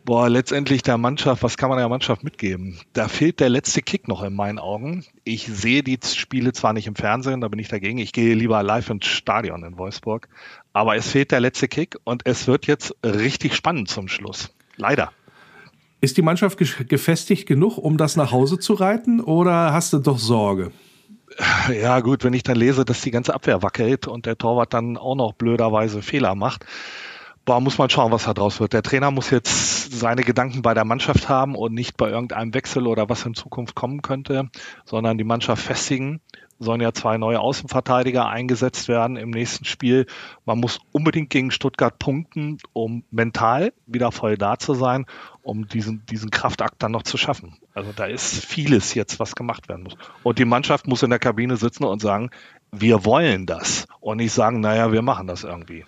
Boah, letztendlich der Mannschaft, was kann man der Mannschaft mitgeben? Da fehlt der letzte Kick noch in meinen Augen. Ich sehe die Spiele zwar nicht im Fernsehen, da bin ich dagegen. Ich gehe lieber live ins Stadion in Wolfsburg. Aber es fehlt der letzte Kick und es wird jetzt richtig spannend zum Schluss. Leider. Ist die Mannschaft gefestigt genug, um das nach Hause zu reiten oder hast du doch Sorge? Ja, gut, wenn ich dann lese, dass die ganze Abwehr wackelt und der Torwart dann auch noch blöderweise Fehler macht, boah, muss man schauen, was da draus wird. Der Trainer muss jetzt seine Gedanken bei der Mannschaft haben und nicht bei irgendeinem Wechsel oder was in Zukunft kommen könnte, sondern die Mannschaft festigen. Sollen ja zwei neue Außenverteidiger eingesetzt werden im nächsten Spiel. Man muss unbedingt gegen Stuttgart punkten, um mental wieder voll da zu sein, um diesen, diesen Kraftakt dann noch zu schaffen. Also da ist vieles jetzt, was gemacht werden muss. Und die Mannschaft muss in der Kabine sitzen und sagen, wir wollen das. Und nicht sagen, naja, wir machen das irgendwie.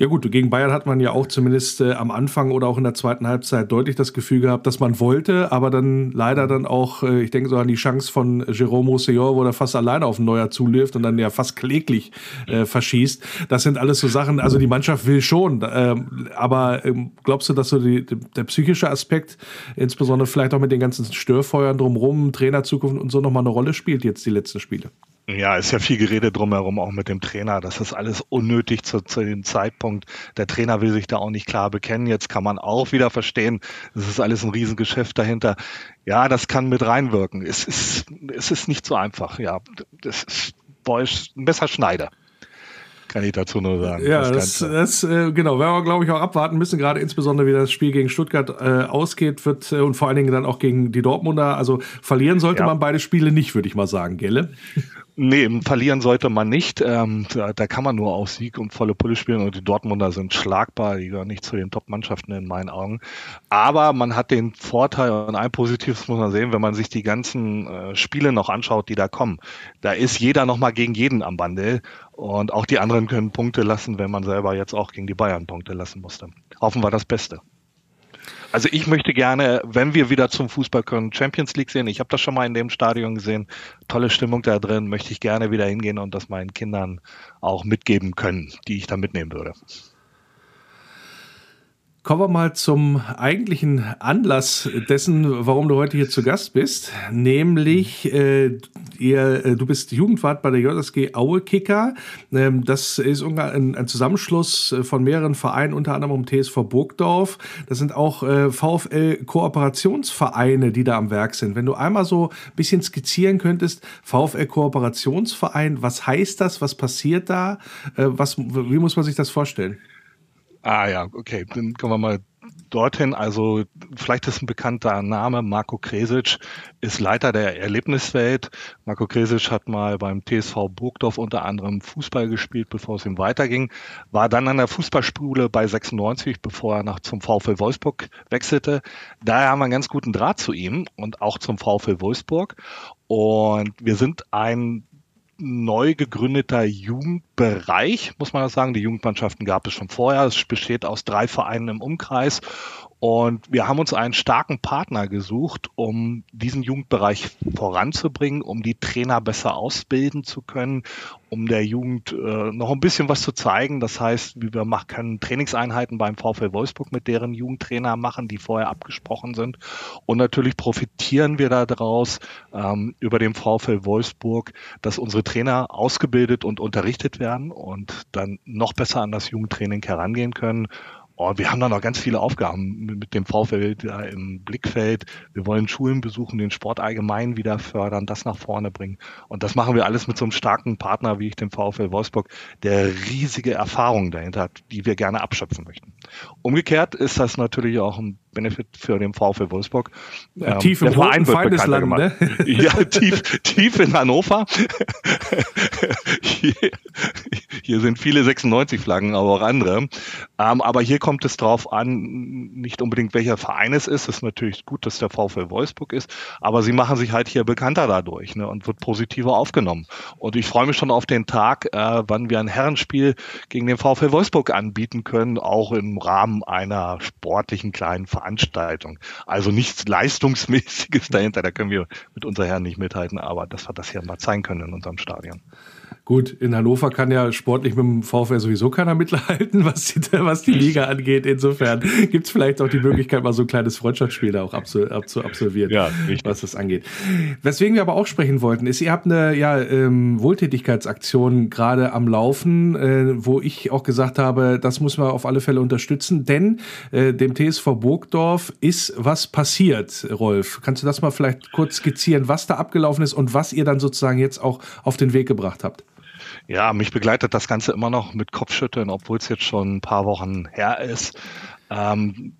Ja gut, gegen Bayern hat man ja auch zumindest äh, am Anfang oder auch in der zweiten Halbzeit deutlich das Gefühl gehabt, dass man wollte, aber dann leider dann auch, äh, ich denke so an die Chance von Jerome Roussillon, wo er fast alleine auf den Neuer zuläuft und dann ja fast kläglich äh, verschießt. Das sind alles so Sachen, also die Mannschaft will schon, ähm, aber ähm, glaubst du, dass so die, der psychische Aspekt, insbesondere vielleicht auch mit den ganzen Störfeuern drumherum, Trainerzukunft und so nochmal eine Rolle spielt jetzt die letzten Spiele? Ja, ist ja viel Gerede drumherum, auch mit dem Trainer. Das ist alles unnötig zu, zu dem Zeitpunkt. Der Trainer will sich da auch nicht klar bekennen. Jetzt kann man auch wieder verstehen, es ist alles ein Riesengeschäft dahinter. Ja, das kann mit reinwirken. Es ist, es ist nicht so einfach. Ja, das ist ein besser Schneider kann ich dazu nur sagen. Ja, das, das, das äh, genau, werden wir, glaube ich, auch abwarten müssen, gerade insbesondere wie das Spiel gegen Stuttgart äh, ausgeht wird äh, und vor allen Dingen dann auch gegen die Dortmunder. Also verlieren sollte ja. man beide Spiele nicht, würde ich mal sagen, Gelle? Nee, verlieren sollte man nicht. Ähm, da, da, kann man nur auf Sieg und volle Pulle spielen und die Dortmunder sind schlagbar. Die gehören nicht zu den Top-Mannschaften in meinen Augen. Aber man hat den Vorteil und ein positives muss man sehen, wenn man sich die ganzen äh, Spiele noch anschaut, die da kommen. Da ist jeder nochmal gegen jeden am Bande und auch die anderen können Punkte lassen, wenn man selber jetzt auch gegen die Bayern Punkte lassen musste. Hoffen wir das Beste. Also ich möchte gerne, wenn wir wieder zum Fußball können, Champions League sehen. Ich habe das schon mal in dem Stadion gesehen. Tolle Stimmung da drin. Möchte ich gerne wieder hingehen und das meinen Kindern auch mitgeben können, die ich da mitnehmen würde. Kommen wir mal zum eigentlichen Anlass dessen, warum du heute hier zu Gast bist. Nämlich, äh, ihr, äh, du bist Jugendwart bei der JSG Aue Kicker. Ähm, das ist ein, ein, Zusammenschluss von mehreren Vereinen, unter anderem um TSV Burgdorf. Das sind auch äh, VfL-Kooperationsvereine, die da am Werk sind. Wenn du einmal so ein bisschen skizzieren könntest, VfL-Kooperationsverein, was heißt das? Was passiert da? Äh, was, wie muss man sich das vorstellen? Ah ja, okay, dann kommen wir mal dorthin. Also vielleicht ist ein bekannter Name, Marco Kresic ist Leiter der Erlebniswelt. Marco Kresic hat mal beim TSV Burgdorf unter anderem Fußball gespielt, bevor es ihm weiterging. War dann an der Fußballspule bei 96, bevor er nach zum VfL Wolfsburg wechselte. Daher haben wir einen ganz guten Draht zu ihm und auch zum VfL Wolfsburg. Und wir sind ein neu gegründeter Jugendbereich, muss man das sagen. Die Jugendmannschaften gab es schon vorher. Es besteht aus drei Vereinen im Umkreis und wir haben uns einen starken Partner gesucht, um diesen Jugendbereich voranzubringen, um die Trainer besser ausbilden zu können, um der Jugend äh, noch ein bisschen was zu zeigen. Das heißt, wir machen, können Trainingseinheiten beim VfL Wolfsburg mit deren Jugendtrainer machen, die vorher abgesprochen sind. Und natürlich profitieren wir daraus ähm, über den VfL Wolfsburg, dass unsere Trainer ausgebildet und unterrichtet werden und dann noch besser an das Jugendtraining herangehen können Oh, wir haben da noch ganz viele Aufgaben mit dem VfL da im Blickfeld. Wir wollen Schulen besuchen, den Sport allgemein wieder fördern, das nach vorne bringen. Und das machen wir alles mit so einem starken Partner, wie ich den VfL Wolfsburg, der riesige Erfahrungen dahinter hat, die wir gerne abschöpfen möchten. Umgekehrt ist das natürlich auch ein Benefit für den VfL Wolfsburg. Ja, ähm, tief im Verein Feindesland, ne? <laughs> Ja, tief, tief in Hannover. <laughs> hier, hier, sind viele 96 Flaggen, aber auch andere. Ähm, aber hier kommt es drauf an, nicht unbedingt welcher Verein es ist. Es ist natürlich gut, dass der VfL Wolfsburg ist, aber sie machen sich halt hier bekannter dadurch ne, und wird positiver aufgenommen. Und ich freue mich schon auf den Tag, äh, wann wir ein Herrenspiel gegen den VfL Wolfsburg anbieten können, auch im Rahmen einer sportlichen kleinen Veranstaltung. Veranstaltung. Also nichts Leistungsmäßiges dahinter, da können wir mit unser Herren nicht mithalten, aber dass wir das hier mal zeigen können in unserem Stadion. Gut, in Hannover kann ja sportlich mit dem VfR sowieso keiner mithalten, <laughs> was die, was die Liga angeht. Insofern gibt es vielleicht auch die Möglichkeit, mal so ein kleines Freundschaftsspiel da auch abzu, abzu absolvieren, ja, was das angeht. Weswegen wir aber auch sprechen wollten, ist, ihr habt eine ja, ähm, Wohltätigkeitsaktion gerade am Laufen, äh, wo ich auch gesagt habe, das muss man auf alle Fälle unterstützen, denn äh, dem TSV Burgdorf ist was passiert, Rolf. Kannst du das mal vielleicht kurz skizzieren, was da abgelaufen ist und was ihr dann sozusagen jetzt auch auf den Weg gebracht habt? Ja, mich begleitet das Ganze immer noch mit Kopfschütteln, obwohl es jetzt schon ein paar Wochen her ist. Ähm,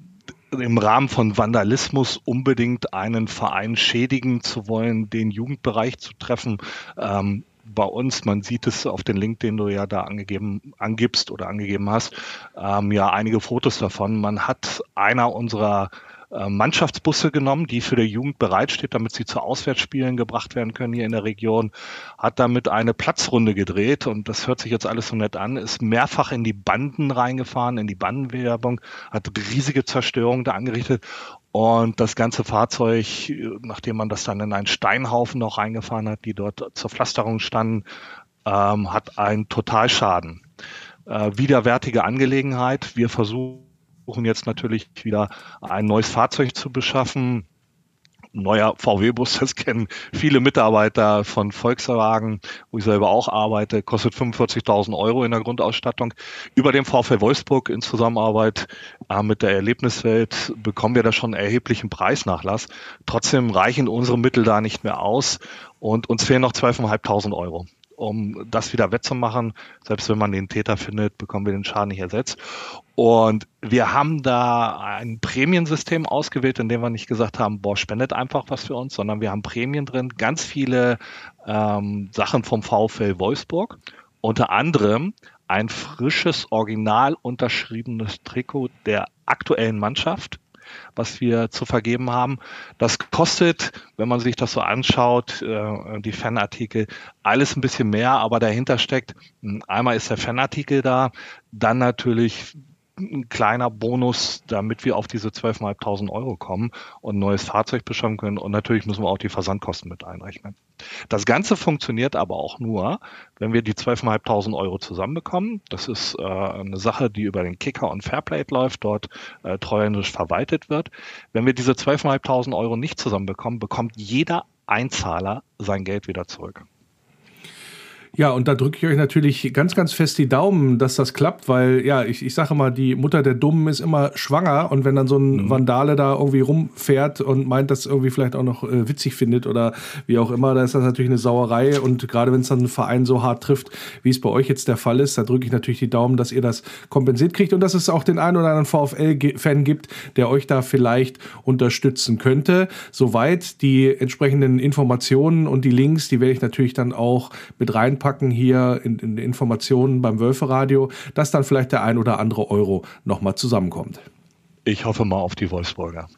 im Rahmen von Vandalismus unbedingt einen Verein schädigen zu wollen, den Jugendbereich zu treffen. Ähm, bei uns, man sieht es auf den Link, den du ja da angegeben, angibst oder angegeben hast, ähm, ja einige Fotos davon. Man hat einer unserer Mannschaftsbusse genommen, die für die Jugend bereitsteht, damit sie zu Auswärtsspielen gebracht werden können hier in der Region, hat damit eine Platzrunde gedreht und das hört sich jetzt alles so nett an, ist mehrfach in die Banden reingefahren, in die Bandenwerbung, hat riesige Zerstörungen da angerichtet und das ganze Fahrzeug, nachdem man das dann in einen Steinhaufen noch reingefahren hat, die dort zur Pflasterung standen, ähm, hat einen Totalschaden. Äh, widerwärtige Angelegenheit. Wir versuchen jetzt natürlich wieder ein neues Fahrzeug zu beschaffen neuer VW-Bus, das kennen viele Mitarbeiter von Volkswagen, wo ich selber auch arbeite, kostet 45.000 Euro in der Grundausstattung. Über den VfL Wolfsburg in Zusammenarbeit äh, mit der Erlebniswelt bekommen wir da schon einen erheblichen Preisnachlass. Trotzdem reichen unsere Mittel da nicht mehr aus und uns fehlen noch 12.500 Euro um das wieder wettzumachen. Selbst wenn man den Täter findet, bekommen wir den Schaden nicht ersetzt. Und wir haben da ein Prämiensystem ausgewählt, in dem wir nicht gesagt haben, boah, spendet einfach was für uns, sondern wir haben Prämien drin, ganz viele ähm, Sachen vom VfL Wolfsburg. Unter anderem ein frisches, original unterschriebenes Trikot der aktuellen Mannschaft was wir zu vergeben haben. Das kostet, wenn man sich das so anschaut, äh, die Fanartikel, alles ein bisschen mehr, aber dahinter steckt, hm, einmal ist der Fanartikel da, dann natürlich ein kleiner Bonus, damit wir auf diese 12.500 Euro kommen und ein neues Fahrzeug beschaffen können. Und natürlich müssen wir auch die Versandkosten mit einrechnen. Das Ganze funktioniert aber auch nur, wenn wir die 12.500 Euro zusammenbekommen. Das ist äh, eine Sache, die über den Kicker und Fairplate läuft, dort äh, treuhändisch verwaltet wird. Wenn wir diese 12.500 Euro nicht zusammenbekommen, bekommt jeder Einzahler sein Geld wieder zurück. Ja, und da drücke ich euch natürlich ganz, ganz fest die Daumen, dass das klappt, weil, ja, ich, ich sage mal, die Mutter der Dummen ist immer schwanger und wenn dann so ein mhm. Vandale da irgendwie rumfährt und meint, das irgendwie vielleicht auch noch äh, witzig findet oder wie auch immer, da ist das natürlich eine Sauerei und gerade wenn es dann einen Verein so hart trifft, wie es bei euch jetzt der Fall ist, da drücke ich natürlich die Daumen, dass ihr das kompensiert kriegt und dass es auch den einen oder anderen VfL-Fan gibt, der euch da vielleicht unterstützen könnte. Soweit die entsprechenden Informationen und die Links, die werde ich natürlich dann auch mit rein reinpacken hier in, in Informationen beim Wölferadio, dass dann vielleicht der ein oder andere Euro nochmal zusammenkommt. Ich hoffe mal auf die Wolfsburger.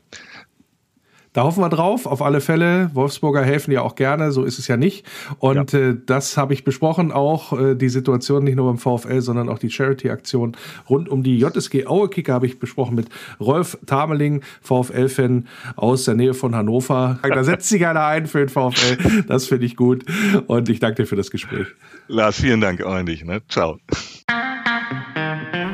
Da hoffen wir drauf, auf alle Fälle. Wolfsburger helfen ja auch gerne, so ist es ja nicht. Und ja. äh, das habe ich besprochen, auch äh, die Situation nicht nur beim VfL, sondern auch die Charity-Aktion rund um die JSG Aue Kicker habe ich besprochen mit Rolf Tameling, VfL-Fan aus der Nähe von Hannover. Da setzt sich einer ein für den VfL. Das finde ich gut. Und ich danke dir für das Gespräch. Lars, vielen Dank auch an dich. Ne? Ciao.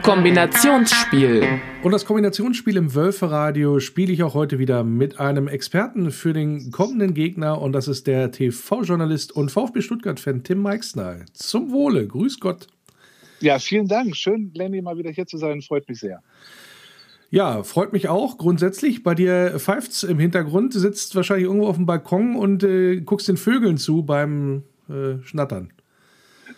Kombinationsspiel. Und das Kombinationsspiel im Wölferadio spiele ich auch heute wieder mit einem Experten für den kommenden Gegner und das ist der TV-Journalist und VfB Stuttgart-Fan Tim Meixner. Zum Wohle, grüß Gott. Ja, vielen Dank. Schön, Lenny, mal wieder hier zu sein. Freut mich sehr. Ja, freut mich auch grundsätzlich. Bei dir pfeift's im Hintergrund, sitzt wahrscheinlich irgendwo auf dem Balkon und äh, guckst den Vögeln zu beim äh, Schnattern.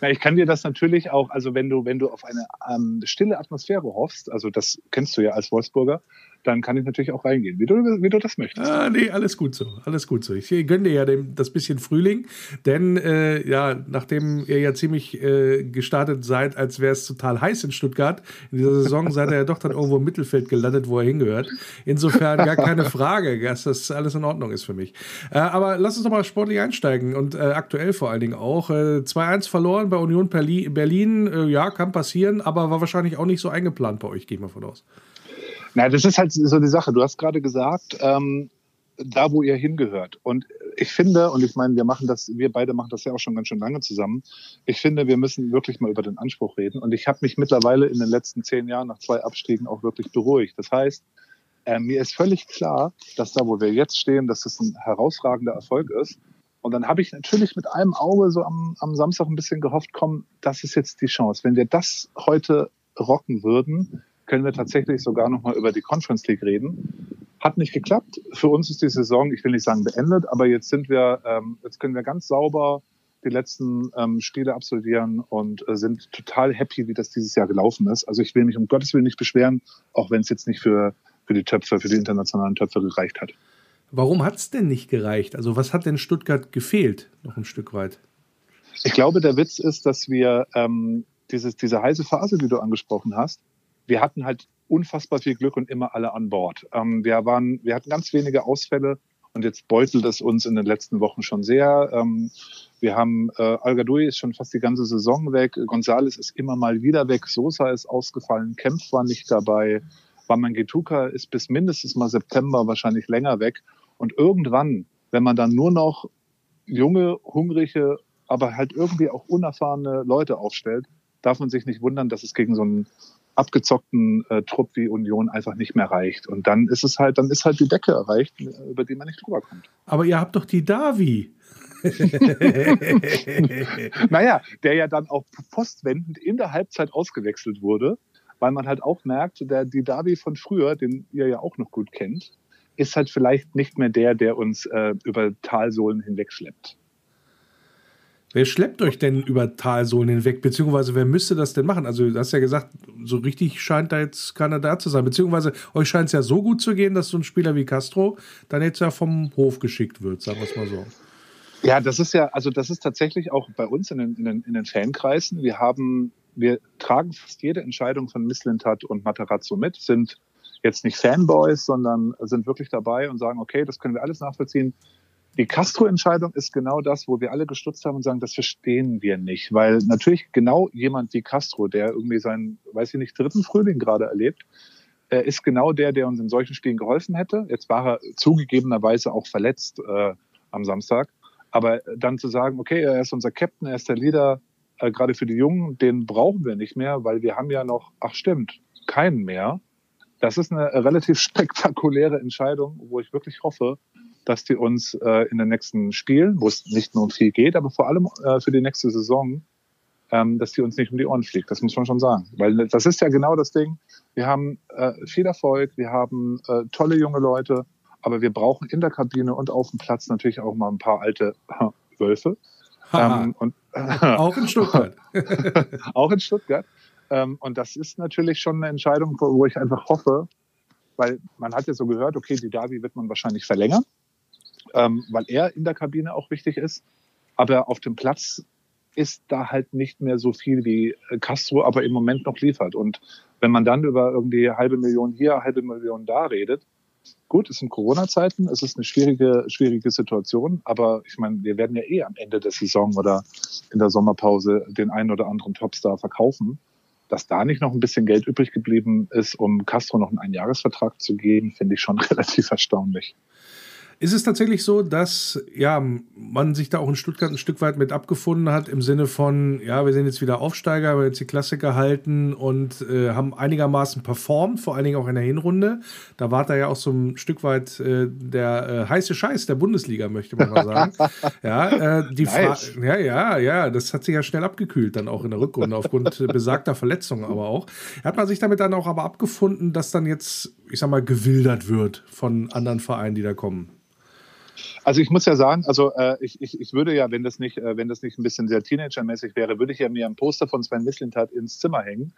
Na, ich kann dir das natürlich auch, also wenn du, wenn du auf eine ähm, stille Atmosphäre hoffst, also das kennst du ja als Wolfsburger, dann kann ich natürlich auch reingehen, wie du, wie du das möchtest. Ah, nee, alles gut so, alles gut so. Ich gönne dir ja dem, das bisschen Frühling, denn äh, ja, nachdem ihr ja ziemlich äh, gestartet seid, als wäre es total heiß in Stuttgart, in dieser Saison seid ihr ja doch dann irgendwo im Mittelfeld gelandet, wo er hingehört. Insofern gar keine Frage, dass das alles in Ordnung ist für mich. Äh, aber lass uns doch mal sportlich einsteigen und äh, aktuell vor allen Dingen auch. 2-1 äh, verloren bei Union Berlin, äh, ja, kann passieren, aber war wahrscheinlich auch nicht so eingeplant bei euch, gehe ich mal von aus. Na, das ist halt so die Sache. Du hast gerade gesagt, ähm, da, wo ihr hingehört. Und ich finde, und ich meine, wir machen das, wir beide machen das ja auch schon ganz schön lange zusammen. Ich finde, wir müssen wirklich mal über den Anspruch reden. Und ich habe mich mittlerweile in den letzten zehn Jahren nach zwei Abstiegen auch wirklich beruhigt. Das heißt, äh, mir ist völlig klar, dass da, wo wir jetzt stehen, dass das ein herausragender Erfolg ist. Und dann habe ich natürlich mit einem Auge so am, am Samstag ein bisschen gehofft, komm, das ist jetzt die Chance. Wenn wir das heute rocken würden, können wir tatsächlich sogar noch mal über die Conference League reden. Hat nicht geklappt. Für uns ist die Saison, ich will nicht sagen beendet, aber jetzt sind wir, ähm, jetzt können wir ganz sauber die letzten ähm, Spiele absolvieren und äh, sind total happy, wie das dieses Jahr gelaufen ist. Also ich will mich um Gottes Willen nicht beschweren, auch wenn es jetzt nicht für, für die Töpfer, für die internationalen Töpfer gereicht hat. Warum hat es denn nicht gereicht? Also was hat denn Stuttgart gefehlt, noch ein Stück weit? Ich glaube, der Witz ist, dass wir ähm, dieses, diese heiße Phase, die du angesprochen hast, wir hatten halt unfassbar viel Glück und immer alle an Bord. Ähm, wir, waren, wir hatten ganz wenige Ausfälle und jetzt beutelt es uns in den letzten Wochen schon sehr. Ähm, wir haben äh, Al Gadoui ist schon fast die ganze Saison weg. Gonzales ist immer mal wieder weg. Sosa ist ausgefallen. Kempf war nicht dabei. Wamangituka ist bis mindestens mal September wahrscheinlich länger weg. Und irgendwann, wenn man dann nur noch junge, hungrige, aber halt irgendwie auch unerfahrene Leute aufstellt, darf man sich nicht wundern, dass es gegen so einen abgezockten äh, Trupp wie Union einfach nicht mehr reicht. Und dann ist es halt, dann ist halt die Decke erreicht, über die man nicht drüber kommt. Aber ihr habt doch die Davi. <laughs> naja, der ja dann auch postwendend in der Halbzeit ausgewechselt wurde, weil man halt auch merkt, der, die Davi von früher, den ihr ja auch noch gut kennt, ist halt vielleicht nicht mehr der, der uns äh, über Talsohlen hinwegschleppt. Wer schleppt euch denn über Talsohlen hinweg? Beziehungsweise wer müsste das denn machen? Also, du hast ja gesagt, so richtig scheint da jetzt keiner da zu sein. Beziehungsweise euch scheint es ja so gut zu gehen, dass so ein Spieler wie Castro dann jetzt ja vom Hof geschickt wird, sagen wir es mal so. Ja, das ist ja, also das ist tatsächlich auch bei uns in den, in den, in den Fankreisen. Wir haben, wir tragen fast jede Entscheidung von Misslintat und Matarazzo mit, sind jetzt nicht Fanboys, sondern sind wirklich dabei und sagen, okay, das können wir alles nachvollziehen. Die Castro-Entscheidung ist genau das, wo wir alle gestutzt haben und sagen, das verstehen wir nicht. Weil natürlich genau jemand wie Castro, der irgendwie seinen, weiß ich nicht, dritten Frühling gerade erlebt, äh, ist genau der, der uns in solchen Spielen geholfen hätte. Jetzt war er zugegebenerweise auch verletzt äh, am Samstag. Aber dann zu sagen, okay, er ist unser Captain, er ist der Leader, äh, gerade für die Jungen, den brauchen wir nicht mehr, weil wir haben ja noch, ach stimmt, keinen mehr. Das ist eine relativ <laughs> spektakuläre Entscheidung, wo ich wirklich hoffe, dass die uns äh, in den nächsten Spielen, wo es nicht nur um viel geht, aber vor allem äh, für die nächste Saison, ähm, dass die uns nicht um die Ohren fliegt. Das muss man schon sagen. Weil das ist ja genau das Ding. Wir haben äh, viel Erfolg, wir haben äh, tolle junge Leute, aber wir brauchen in der Kabine und auf dem Platz natürlich auch mal ein paar alte Wölfe. Ähm, und, <laughs> auch in Stuttgart. <laughs> auch in Stuttgart. Ähm, und das ist natürlich schon eine Entscheidung, wo ich einfach hoffe, weil man hat ja so gehört, okay, die Davi wird man wahrscheinlich verlängern ähm, weil er in der Kabine auch wichtig ist. Aber auf dem Platz ist da halt nicht mehr so viel wie äh, Castro aber im Moment noch liefert. Und wenn man dann über irgendwie halbe Million hier, halbe Million da redet, gut, es sind Corona-Zeiten, es ist eine schwierige, schwierige Situation, aber ich meine, wir werden ja eh am Ende der Saison oder in der Sommerpause den einen oder anderen Topstar verkaufen. Dass da nicht noch ein bisschen Geld übrig geblieben ist, um Castro noch einen Einjahresvertrag zu geben, finde ich schon <laughs> relativ erstaunlich. Ist es tatsächlich so, dass ja, man sich da auch in Stuttgart ein Stück weit mit abgefunden hat, im Sinne von, ja, wir sind jetzt wieder Aufsteiger, wir jetzt die Klasse gehalten und äh, haben einigermaßen performt, vor allen Dingen auch in der Hinrunde. Da war da ja auch so ein Stück weit äh, der äh, heiße Scheiß der Bundesliga, möchte man mal sagen. <laughs> ja, äh, die nice. ja, ja, ja, das hat sich ja schnell abgekühlt dann auch in der Rückrunde, aufgrund <laughs> besagter Verletzungen aber auch. Hat man sich damit dann auch aber abgefunden, dass dann jetzt, ich sag mal, gewildert wird von anderen Vereinen, die da kommen? Also ich muss ja sagen, also äh, ich, ich, ich würde ja, wenn das nicht, äh, wenn das nicht ein bisschen sehr Teenagermäßig wäre, würde ich ja mir ein Poster von Sven Mislintat ins Zimmer hängen,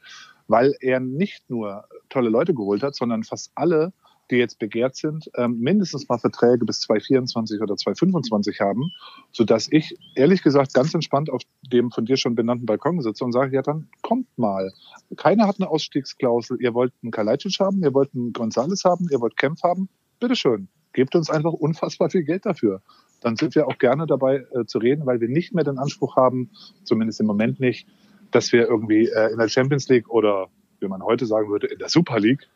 weil er nicht nur tolle Leute geholt hat, sondern fast alle, die jetzt begehrt sind, ähm, mindestens mal Verträge bis 2024 oder 2025 haben, sodass ich ehrlich gesagt ganz entspannt auf dem von dir schon benannten Balkon sitze und sage, ja dann kommt mal. Keiner hat eine Ausstiegsklausel. Ihr wollt einen Kalajdzic haben, ihr wollt einen Gonzales haben, ihr wollt Kempf haben, bitteschön gebt uns einfach unfassbar viel Geld dafür. Dann sind wir auch gerne dabei äh, zu reden, weil wir nicht mehr den Anspruch haben, zumindest im Moment nicht, dass wir irgendwie äh, in der Champions League oder, wie man heute sagen würde, in der Super League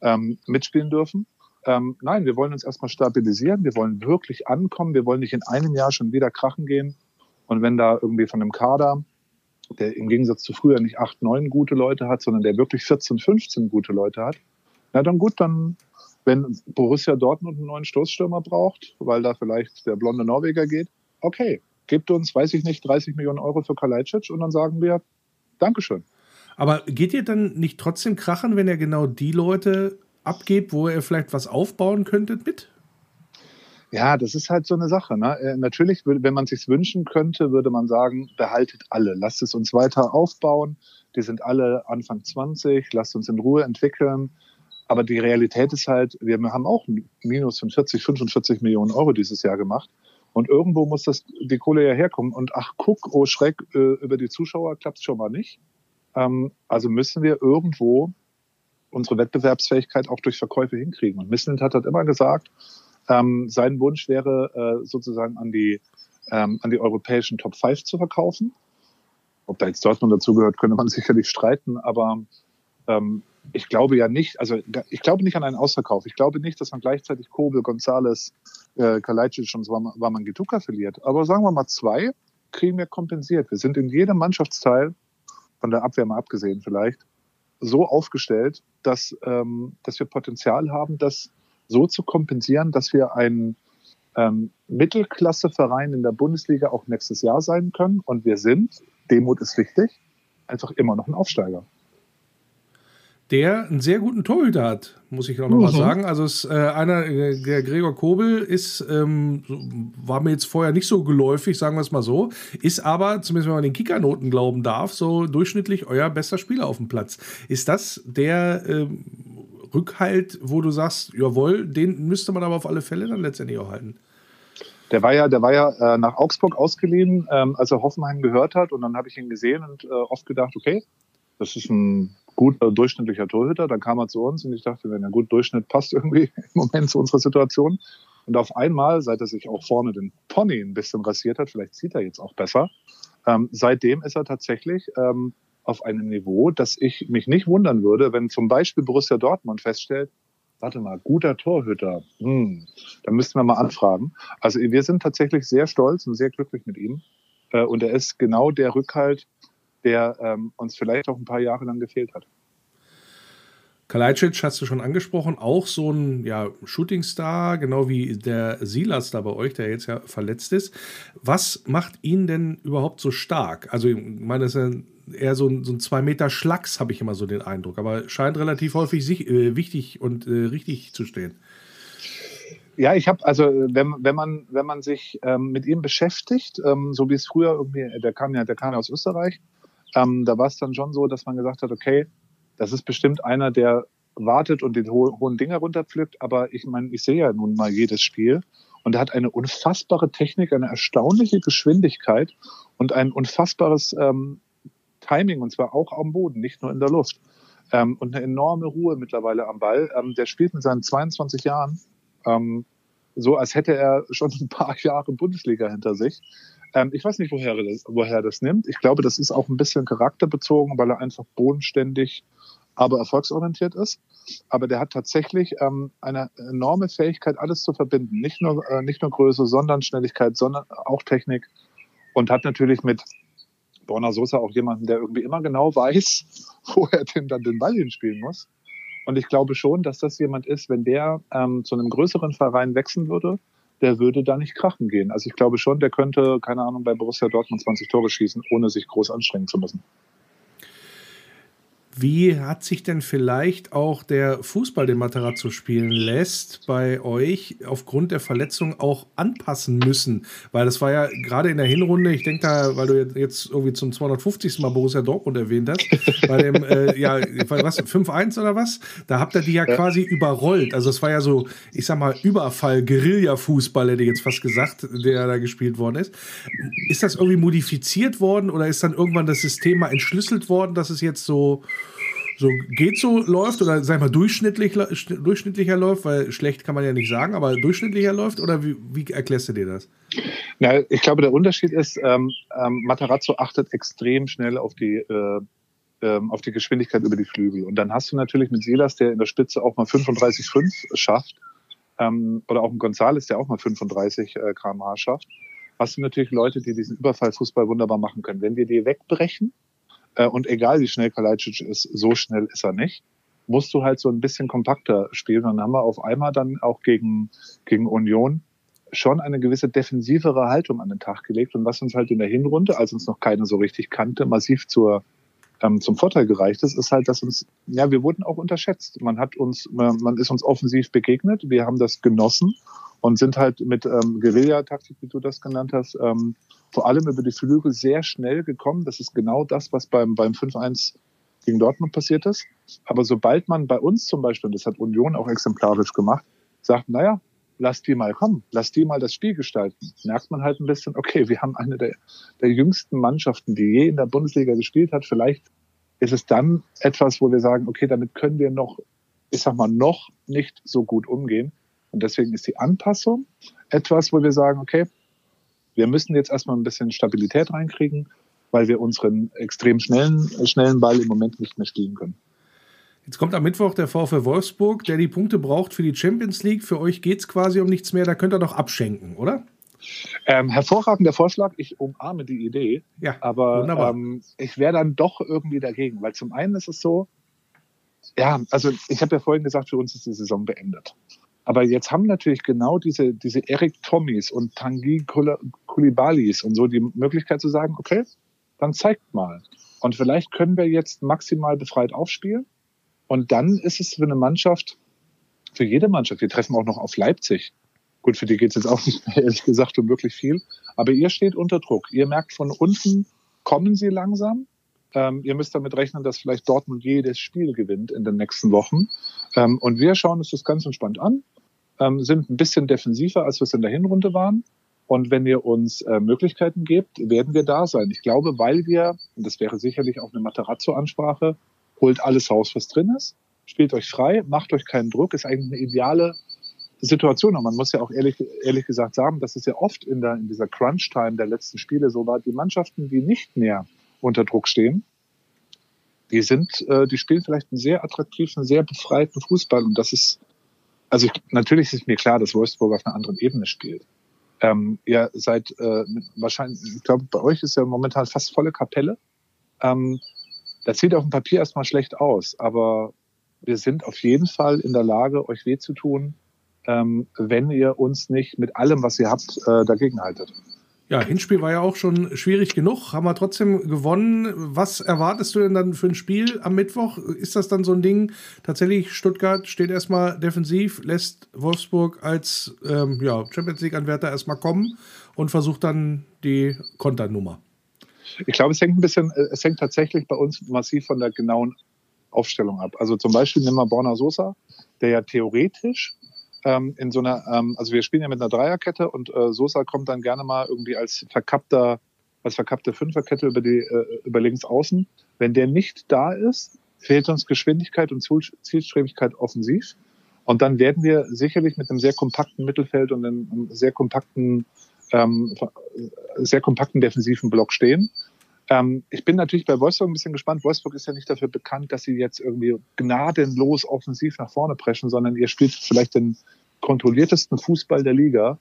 ähm, mitspielen dürfen. Ähm, nein, wir wollen uns erstmal stabilisieren, wir wollen wirklich ankommen, wir wollen nicht in einem Jahr schon wieder krachen gehen. Und wenn da irgendwie von einem Kader, der im Gegensatz zu früher nicht acht, neun gute Leute hat, sondern der wirklich 14, 15 gute Leute hat, na dann gut, dann wenn Borussia Dortmund einen neuen Stoßstürmer braucht, weil da vielleicht der blonde Norweger geht, okay, gebt uns, weiß ich nicht, 30 Millionen Euro für Kalajdzic und dann sagen wir, Dankeschön. Aber geht ihr dann nicht trotzdem krachen, wenn ihr genau die Leute abgebt, wo ihr vielleicht was aufbauen könntet mit? Ja, das ist halt so eine Sache. Ne? Äh, natürlich, wenn man sich wünschen könnte, würde man sagen, behaltet alle, lasst es uns weiter aufbauen. Die sind alle Anfang 20, lasst uns in Ruhe entwickeln. Aber die Realität ist halt, wir haben auch Minus von 40, 45 Millionen Euro dieses Jahr gemacht. Und irgendwo muss das, die Kohle ja herkommen. Und ach, guck, oh Schreck, äh, über die Zuschauer klappt es schon mal nicht. Ähm, also müssen wir irgendwo unsere Wettbewerbsfähigkeit auch durch Verkäufe hinkriegen. Und Missland hat halt immer gesagt, ähm, sein Wunsch wäre äh, sozusagen an die, ähm, an die europäischen Top 5 zu verkaufen. Ob da jetzt Dortmund dazugehört, könnte man <laughs> sicherlich streiten, aber ich glaube ja nicht, also ich glaube nicht an einen Ausverkauf. Ich glaube nicht, dass man gleichzeitig Kobel, Gonzales, äh, Kalajdzic und Wamangituka verliert. Aber sagen wir mal zwei, kriegen wir kompensiert. Wir sind in jedem Mannschaftsteil, von der Abwehr mal abgesehen vielleicht, so aufgestellt, dass, ähm, dass wir Potenzial haben, das so zu kompensieren, dass wir ein ähm, Mittelklasseverein in der Bundesliga auch nächstes Jahr sein können. Und wir sind, Demut ist wichtig, einfach immer noch ein Aufsteiger der einen sehr guten Torhüter hat, muss ich auch noch mhm. mal sagen. Also es, äh, einer, äh, der Gregor Kobel ist, ähm, war mir jetzt vorher nicht so geläufig, sagen wir es mal so, ist aber, zumindest wenn man den Kickernoten glauben darf, so durchschnittlich euer bester Spieler auf dem Platz. Ist das der ähm, Rückhalt, wo du sagst, jawohl, den müsste man aber auf alle Fälle dann letztendlich auch halten? Der war ja, der war ja äh, nach Augsburg ausgeliehen, ähm, als er Hoffenheim gehört hat. Und dann habe ich ihn gesehen und äh, oft gedacht, okay, das ist ein guter durchschnittlicher Torhüter. Dann kam er zu uns und ich dachte, wenn er gut Durchschnitt passt irgendwie <laughs> im Moment zu unserer Situation. Und auf einmal, seit er sich auch vorne den Pony ein bisschen rasiert hat, vielleicht sieht er jetzt auch besser, ähm, seitdem ist er tatsächlich ähm, auf einem Niveau, dass ich mich nicht wundern würde, wenn zum Beispiel Borussia Dortmund feststellt, warte mal, guter Torhüter, hm, da müssten wir mal anfragen. Also wir sind tatsächlich sehr stolz und sehr glücklich mit ihm. Äh, und er ist genau der Rückhalt, der ähm, uns vielleicht auch ein paar Jahre lang gefehlt hat. Kalajdzic hast du schon angesprochen, auch so ein ja, Shootingstar, genau wie der Silas da bei euch, der jetzt ja verletzt ist. Was macht ihn denn überhaupt so stark? Also, ich meine, das ist ja eher so ein, so ein zwei Meter Schlacks, habe ich immer so den Eindruck, aber scheint relativ häufig sich, äh, wichtig und äh, richtig zu stehen. Ja, ich habe, also wenn, wenn man, wenn man sich ähm, mit ihm beschäftigt, ähm, so wie es früher irgendwie, der kam ja, der kam ja aus Österreich, ähm, da war es dann schon so, dass man gesagt hat, okay, das ist bestimmt einer, der wartet und den ho hohen Dinger runterpflückt. Aber ich meine, ich sehe ja nun mal jedes Spiel und er hat eine unfassbare Technik, eine erstaunliche Geschwindigkeit und ein unfassbares ähm, Timing und zwar auch am Boden, nicht nur in der Luft. Ähm, und eine enorme Ruhe mittlerweile am Ball. Ähm, der spielt mit seinen 22 Jahren ähm, so, als hätte er schon ein paar Jahre Bundesliga hinter sich. Ähm, ich weiß nicht, woher das, woher das nimmt. Ich glaube, das ist auch ein bisschen charakterbezogen, weil er einfach bodenständig, aber erfolgsorientiert ist. Aber der hat tatsächlich ähm, eine enorme Fähigkeit, alles zu verbinden. Nicht nur, äh, nicht nur Größe, sondern Schnelligkeit, sondern auch Technik. Und hat natürlich mit Borna Sosa auch jemanden, der irgendwie immer genau weiß, <laughs> wo er denn dann den Ball hinspielen muss. Und ich glaube schon, dass das jemand ist, wenn der ähm, zu einem größeren Verein wechseln würde, der würde da nicht krachen gehen. Also ich glaube schon, der könnte, keine Ahnung, bei Borussia Dortmund 20 Tore schießen, ohne sich groß anstrengen zu müssen. Wie hat sich denn vielleicht auch der Fußball, den Materazzo spielen lässt, bei euch aufgrund der Verletzung auch anpassen müssen? Weil das war ja gerade in der Hinrunde, ich denke da, weil du jetzt irgendwie zum 250. Mal Borussia Dortmund erwähnt hast, bei dem, äh, ja, was, 5-1 oder was? Da habt ihr die ja, ja, quasi überrollt. Also es war ja so, ich sag mal, Überfall, Guerilla-Fußball, hätte ich jetzt fast gesagt, der da gespielt worden ist. Ist das irgendwie modifiziert worden oder ist dann irgendwann das System mal entschlüsselt worden, dass es jetzt so so geht so läuft oder sag ich mal durchschnittlich, durchschnittlicher läuft, weil schlecht kann man ja nicht sagen, aber durchschnittlicher läuft oder wie, wie erklärst du dir das? Na, ich glaube, der Unterschied ist, ähm, ähm, Matarazzo achtet extrem schnell auf die, äh, ähm, auf die Geschwindigkeit über die Flügel. Und dann hast du natürlich mit Silas, der in der Spitze auch mal 35,5 schafft, ähm, oder auch ein Gonzales, der auch mal 35 äh, km/h schafft, hast du natürlich Leute, die diesen Überfallfußball wunderbar machen können. Wenn wir die wegbrechen, äh, und egal wie schnell Kalajdzic ist, so schnell ist er nicht, musst du halt so ein bisschen kompakter spielen. Dann haben wir auf einmal dann auch gegen, gegen Union schon eine gewisse defensivere Haltung an den Tag gelegt und was uns halt in der Hinrunde, als uns noch keiner so richtig kannte, massiv zur, ähm, zum Vorteil gereicht ist, ist halt, dass uns, ja, wir wurden auch unterschätzt. Man hat uns, man, man ist uns offensiv begegnet, wir haben das genossen und sind halt mit ähm, Guerilla-Taktik, wie du das genannt hast, ähm, vor allem über die Flügel sehr schnell gekommen. Das ist genau das, was beim, beim 5-1 gegen Dortmund passiert ist. Aber sobald man bei uns zum Beispiel, und das hat Union auch exemplarisch gemacht, sagt, naja, lass die mal kommen, lass die mal das Spiel gestalten, merkt man halt ein bisschen, okay, wir haben eine der, der jüngsten Mannschaften, die je in der Bundesliga gespielt hat, vielleicht ist es dann etwas, wo wir sagen, okay, damit können wir noch, ich sag mal, noch nicht so gut umgehen. Und deswegen ist die Anpassung etwas, wo wir sagen, okay, wir müssen jetzt erstmal ein bisschen Stabilität reinkriegen, weil wir unseren extrem schnellen, schnellen Ball im Moment nicht mehr spielen können. Jetzt kommt am Mittwoch der VfL Wolfsburg, der die Punkte braucht für die Champions League. Für euch geht es quasi um nichts mehr. Da könnt ihr doch abschenken, oder? Ähm, hervorragender Vorschlag. Ich umarme die Idee. Ja, aber ähm, ich wäre dann doch irgendwie dagegen, weil zum einen ist es so, ja, also ich habe ja vorhin gesagt, für uns ist die Saison beendet. Aber jetzt haben natürlich genau diese, diese Eric Tommys und Tanguy Koulibalis und so die Möglichkeit zu sagen, okay, dann zeigt mal. Und vielleicht können wir jetzt maximal befreit aufspielen. Und dann ist es für eine Mannschaft, für jede Mannschaft, wir treffen auch noch auf Leipzig. Gut, für die geht es jetzt auch nicht mehr, <laughs> ehrlich gesagt, um wirklich viel. Aber ihr steht unter Druck. Ihr merkt von unten, kommen sie langsam. Ähm, ihr müsst damit rechnen, dass vielleicht Dortmund jedes Spiel gewinnt in den nächsten Wochen. Ähm, und wir schauen uns das ganz entspannt an, ähm, sind ein bisschen defensiver, als wir es in der Hinrunde waren. Und wenn ihr uns äh, Möglichkeiten gebt, werden wir da sein. Ich glaube, weil wir, und das wäre sicherlich auch eine Materazzo-Ansprache, holt alles raus, was drin ist, spielt euch frei, macht euch keinen Druck, ist eigentlich eine ideale Situation. Und man muss ja auch ehrlich, ehrlich gesagt sagen, dass es ja oft in, der, in dieser Crunch-Time der letzten Spiele so war, die Mannschaften, die nicht mehr unter Druck stehen, die sind, äh, die spielen vielleicht einen sehr attraktiven, sehr befreiten Fußball. Und das ist, also ich, natürlich ist mir klar, dass Wolfsburg auf einer anderen Ebene spielt. Ähm, ihr seid äh, wahrscheinlich, ich glaube, bei euch ist ja momentan fast volle Kapelle. Ähm, das sieht auf dem Papier erstmal schlecht aus, aber wir sind auf jeden Fall in der Lage, euch weh zu tun, ähm, wenn ihr uns nicht mit allem, was ihr habt, äh, dagegen haltet. Ja, Hinspiel war ja auch schon schwierig genug, haben wir trotzdem gewonnen. Was erwartest du denn dann für ein Spiel am Mittwoch? Ist das dann so ein Ding? Tatsächlich, Stuttgart steht erstmal defensiv, lässt Wolfsburg als ähm, ja, Champions League-Anwärter erstmal kommen und versucht dann die Konternummer. Ich glaube, es hängt ein bisschen, äh, es hängt tatsächlich bei uns massiv von der genauen Aufstellung ab. Also zum Beispiel nehmen wir Borna Sosa, der ja theoretisch ähm, in so einer, ähm, also wir spielen ja mit einer Dreierkette und äh, Sosa kommt dann gerne mal irgendwie als verkappter, als verkappte Fünferkette über die, äh, über links außen. Wenn der nicht da ist, fehlt uns Geschwindigkeit und Zielstrebigkeit offensiv. Und dann werden wir sicherlich mit einem sehr kompakten Mittelfeld und einem sehr kompakten, ähm, sehr kompakten defensiven Block stehen. Ähm, ich bin natürlich bei Wolfsburg ein bisschen gespannt. Wolfsburg ist ja nicht dafür bekannt, dass sie jetzt irgendwie gnadenlos offensiv nach vorne preschen, sondern ihr spielt vielleicht den kontrolliertesten Fußball der Liga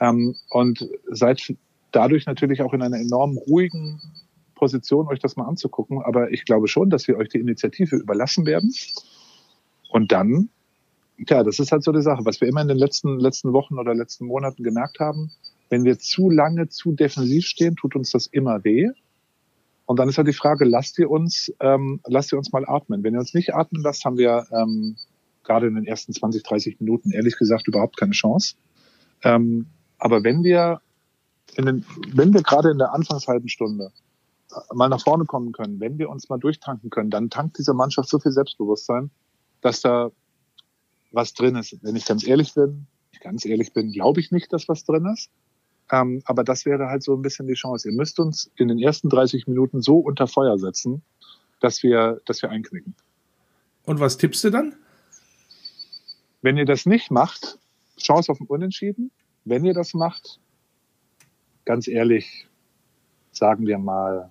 ähm, und seid dadurch natürlich auch in einer enorm ruhigen Position, euch das mal anzugucken. Aber ich glaube schon, dass wir euch die Initiative überlassen werden. Und dann, ja, das ist halt so die Sache, was wir immer in den letzten, letzten Wochen oder letzten Monaten gemerkt haben. Wenn wir zu lange zu defensiv stehen, tut uns das immer weh. Und dann ist halt die Frage, lasst ihr uns, ähm, lasst ihr uns mal atmen. Wenn ihr uns nicht atmen lasst, haben wir ähm, gerade in den ersten 20, 30 Minuten ehrlich gesagt überhaupt keine Chance. Ähm, aber wenn wir in den, wenn wir gerade in der Anfangshalben Stunde mal nach vorne kommen können, wenn wir uns mal durchtanken können, dann tankt diese Mannschaft so viel Selbstbewusstsein, dass da was drin ist. Wenn ich ganz ehrlich bin, ganz ehrlich bin, glaube ich nicht, dass was drin ist. Ähm, aber das wäre halt so ein bisschen die Chance. Ihr müsst uns in den ersten 30 Minuten so unter Feuer setzen, dass wir, dass wir einknicken. Und was tippst du dann? Wenn ihr das nicht macht, Chance auf ein Unentschieden. Wenn ihr das macht, ganz ehrlich, sagen wir mal,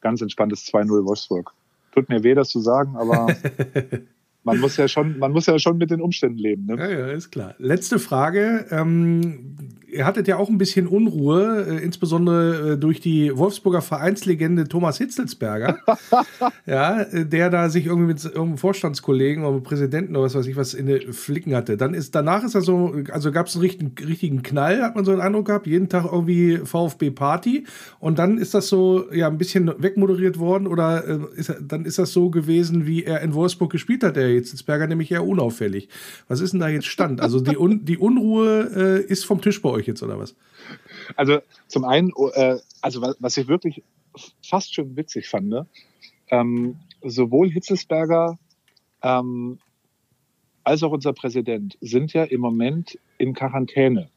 ganz entspanntes 2-0 Wolfsburg. Tut mir weh, das zu sagen, aber <laughs> man muss ja schon, man muss ja schon mit den Umständen leben. Ne? Ja, ja, ist klar. Letzte Frage. Ähm, ihr hattet ja auch ein bisschen Unruhe, äh, insbesondere äh, durch die Wolfsburger Vereinslegende Thomas Hitzelsberger, <laughs> ja, äh, der da sich irgendwie mit irgendeinem Vorstandskollegen oder Präsidenten oder was weiß ich was in den Flicken hatte. Dann ist danach ist er so, also gab es einen richtigen, richtigen Knall, hat man so einen Eindruck gehabt, jeden Tag irgendwie VfB Party und dann ist das so ja ein bisschen wegmoderiert worden oder äh, ist, dann ist das so gewesen, wie er in Wolfsburg gespielt hat, der Hitzelsberger, nämlich eher unauffällig. Was ist denn da jetzt Stand? Also die, Un die Unruhe äh, ist vom Tisch bei euch jetzt, oder was? Also zum einen, äh, also was ich wirklich fast schon witzig fand, ne? ähm, sowohl Hitzelsberger ähm, als auch unser Präsident sind ja im Moment in Quarantäne.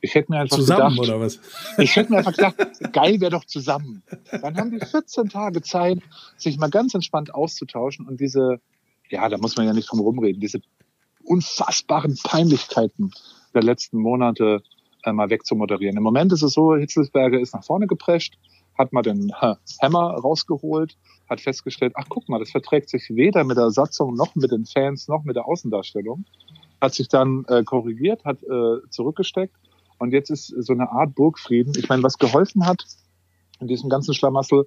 Ich hätte mir einfach Zusammen gedacht, oder was? ich hätte mir einfach gedacht, geil wäre doch zusammen. Dann haben die 14 Tage Zeit, sich mal ganz entspannt auszutauschen und diese, ja, da muss man ja nicht drum rumreden, diese unfassbaren Peinlichkeiten der letzten Monate äh, mal wegzumoderieren. Im Moment ist es so, Hitzelsberger ist nach vorne geprescht, hat mal den Hammer rausgeholt, hat festgestellt, ach guck mal, das verträgt sich weder mit der Satzung noch mit den Fans noch mit der Außendarstellung. Hat sich dann äh, korrigiert, hat äh, zurückgesteckt und jetzt ist so eine Art Burgfrieden. Ich meine, was geholfen hat in diesem ganzen Schlamassel,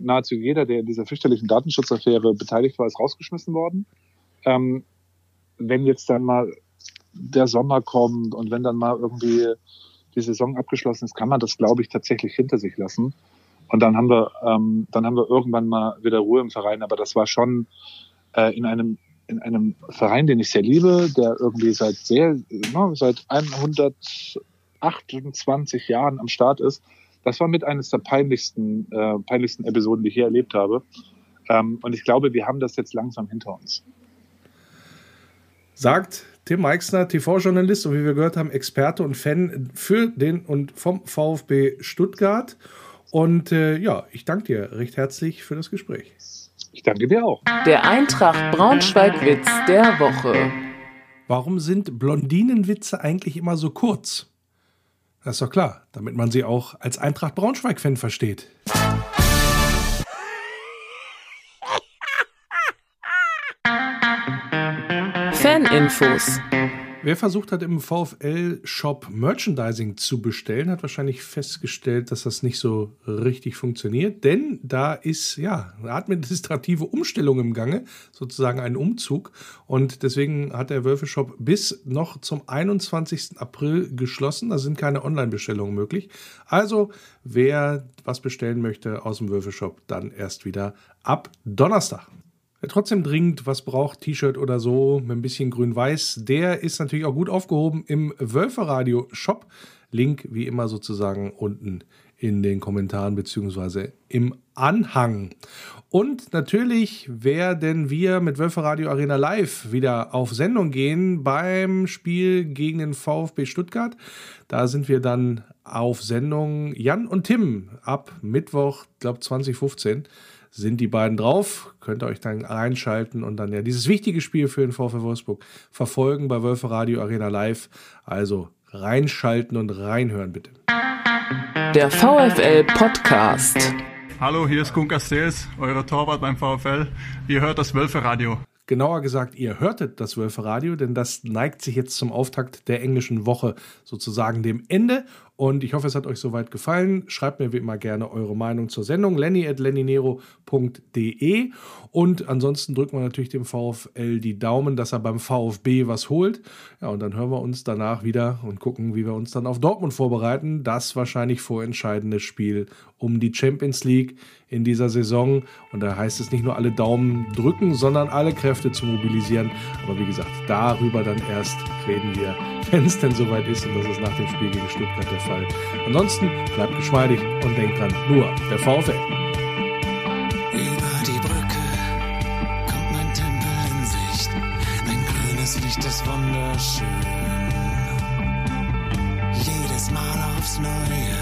nahezu jeder, der in dieser fürchterlichen Datenschutzaffäre beteiligt war, ist rausgeschmissen worden. Ähm, wenn jetzt dann mal der Sommer kommt und wenn dann mal irgendwie die Saison abgeschlossen ist, kann man das, glaube ich, tatsächlich hinter sich lassen. Und dann haben wir, ähm, dann haben wir irgendwann mal wieder Ruhe im Verein. Aber das war schon äh, in einem in einem Verein, den ich sehr liebe, der irgendwie seit sehr, ne, seit 128 Jahren am Start ist. Das war mit eines der peinlichsten, äh, peinlichsten Episoden, die ich hier erlebt habe. Ähm, und ich glaube, wir haben das jetzt langsam hinter uns. Sagt Tim Meixner, TV-Journalist und wie wir gehört haben, Experte und Fan für den und vom VfB Stuttgart. Und äh, ja, ich danke dir recht herzlich für das Gespräch. Ich danke dir auch. Der Eintracht Braunschweig-Witz der Woche. Warum sind Blondinenwitze eigentlich immer so kurz? Das ist doch klar, damit man sie auch als Eintracht Braunschweig-Fan versteht. Faninfos. Wer versucht hat, im VfL-Shop Merchandising zu bestellen, hat wahrscheinlich festgestellt, dass das nicht so richtig funktioniert. Denn da ist ja eine administrative Umstellung im Gange, sozusagen ein Umzug. Und deswegen hat der Wölfe-Shop bis noch zum 21. April geschlossen. Da sind keine Online-Bestellungen möglich. Also, wer was bestellen möchte aus dem Wölfe-Shop, dann erst wieder ab Donnerstag. Wer trotzdem dringend was braucht, T-Shirt oder so, mit ein bisschen grün-weiß, der ist natürlich auch gut aufgehoben im Wölferadio-Shop. Link wie immer sozusagen unten in den Kommentaren beziehungsweise im Anhang. Und natürlich werden wir mit Wölferadio Arena Live wieder auf Sendung gehen beim Spiel gegen den VfB Stuttgart. Da sind wir dann auf Sendung Jan und Tim ab Mittwoch, glaube 2015 sind die beiden drauf. Könnt ihr euch dann einschalten und dann ja dieses wichtige Spiel für den VfL Wolfsburg verfolgen bei Wölfe Radio Arena Live. Also reinschalten und reinhören bitte. Der VfL Podcast. Hallo, hier ist Kun Castells, euer Torwart beim VfL. Ihr hört das Wölfe Radio. Genauer gesagt, ihr hörtet das Wölfe Radio, denn das neigt sich jetzt zum Auftakt der englischen Woche sozusagen dem Ende. Und ich hoffe, es hat euch soweit gefallen. Schreibt mir wie immer gerne eure Meinung zur Sendung. lenny at lennynero.de Und ansonsten drücken wir natürlich dem VfL die Daumen, dass er beim VfB was holt. Ja, und dann hören wir uns danach wieder und gucken, wie wir uns dann auf Dortmund vorbereiten. Das wahrscheinlich vorentscheidende Spiel um die Champions League in dieser Saison. Und da heißt es nicht nur alle Daumen drücken, sondern alle Kräfte zu mobilisieren. Aber wie gesagt, darüber dann erst reden wir, <laughs> wenn es denn soweit ist. Und das ist nach dem Spiel gegen Stuttgart der Fall. Ansonsten bleibt geschmeidig und denkt dran, nur der VfL. Über die Brücke kommt mein Tempel in Sicht. Ein grünes Licht ist wunderschön. Jedes Mal aufs Neue,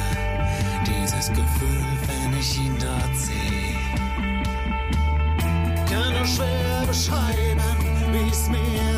dieses Gefühl, wenn ich ihn dort sehe. Kann nur schwer beschreiben, wie es mir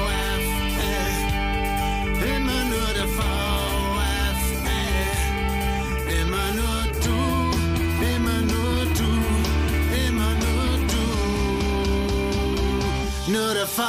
Nur der VfL.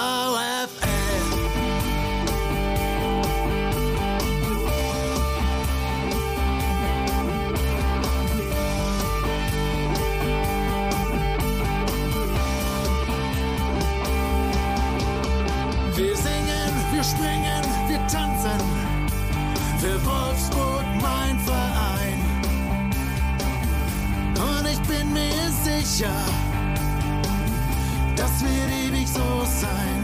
Wir singen, wir springen, wir tanzen. Für Wolfsburg mein Verein. Und ich bin mir sicher, wird ewig so sein.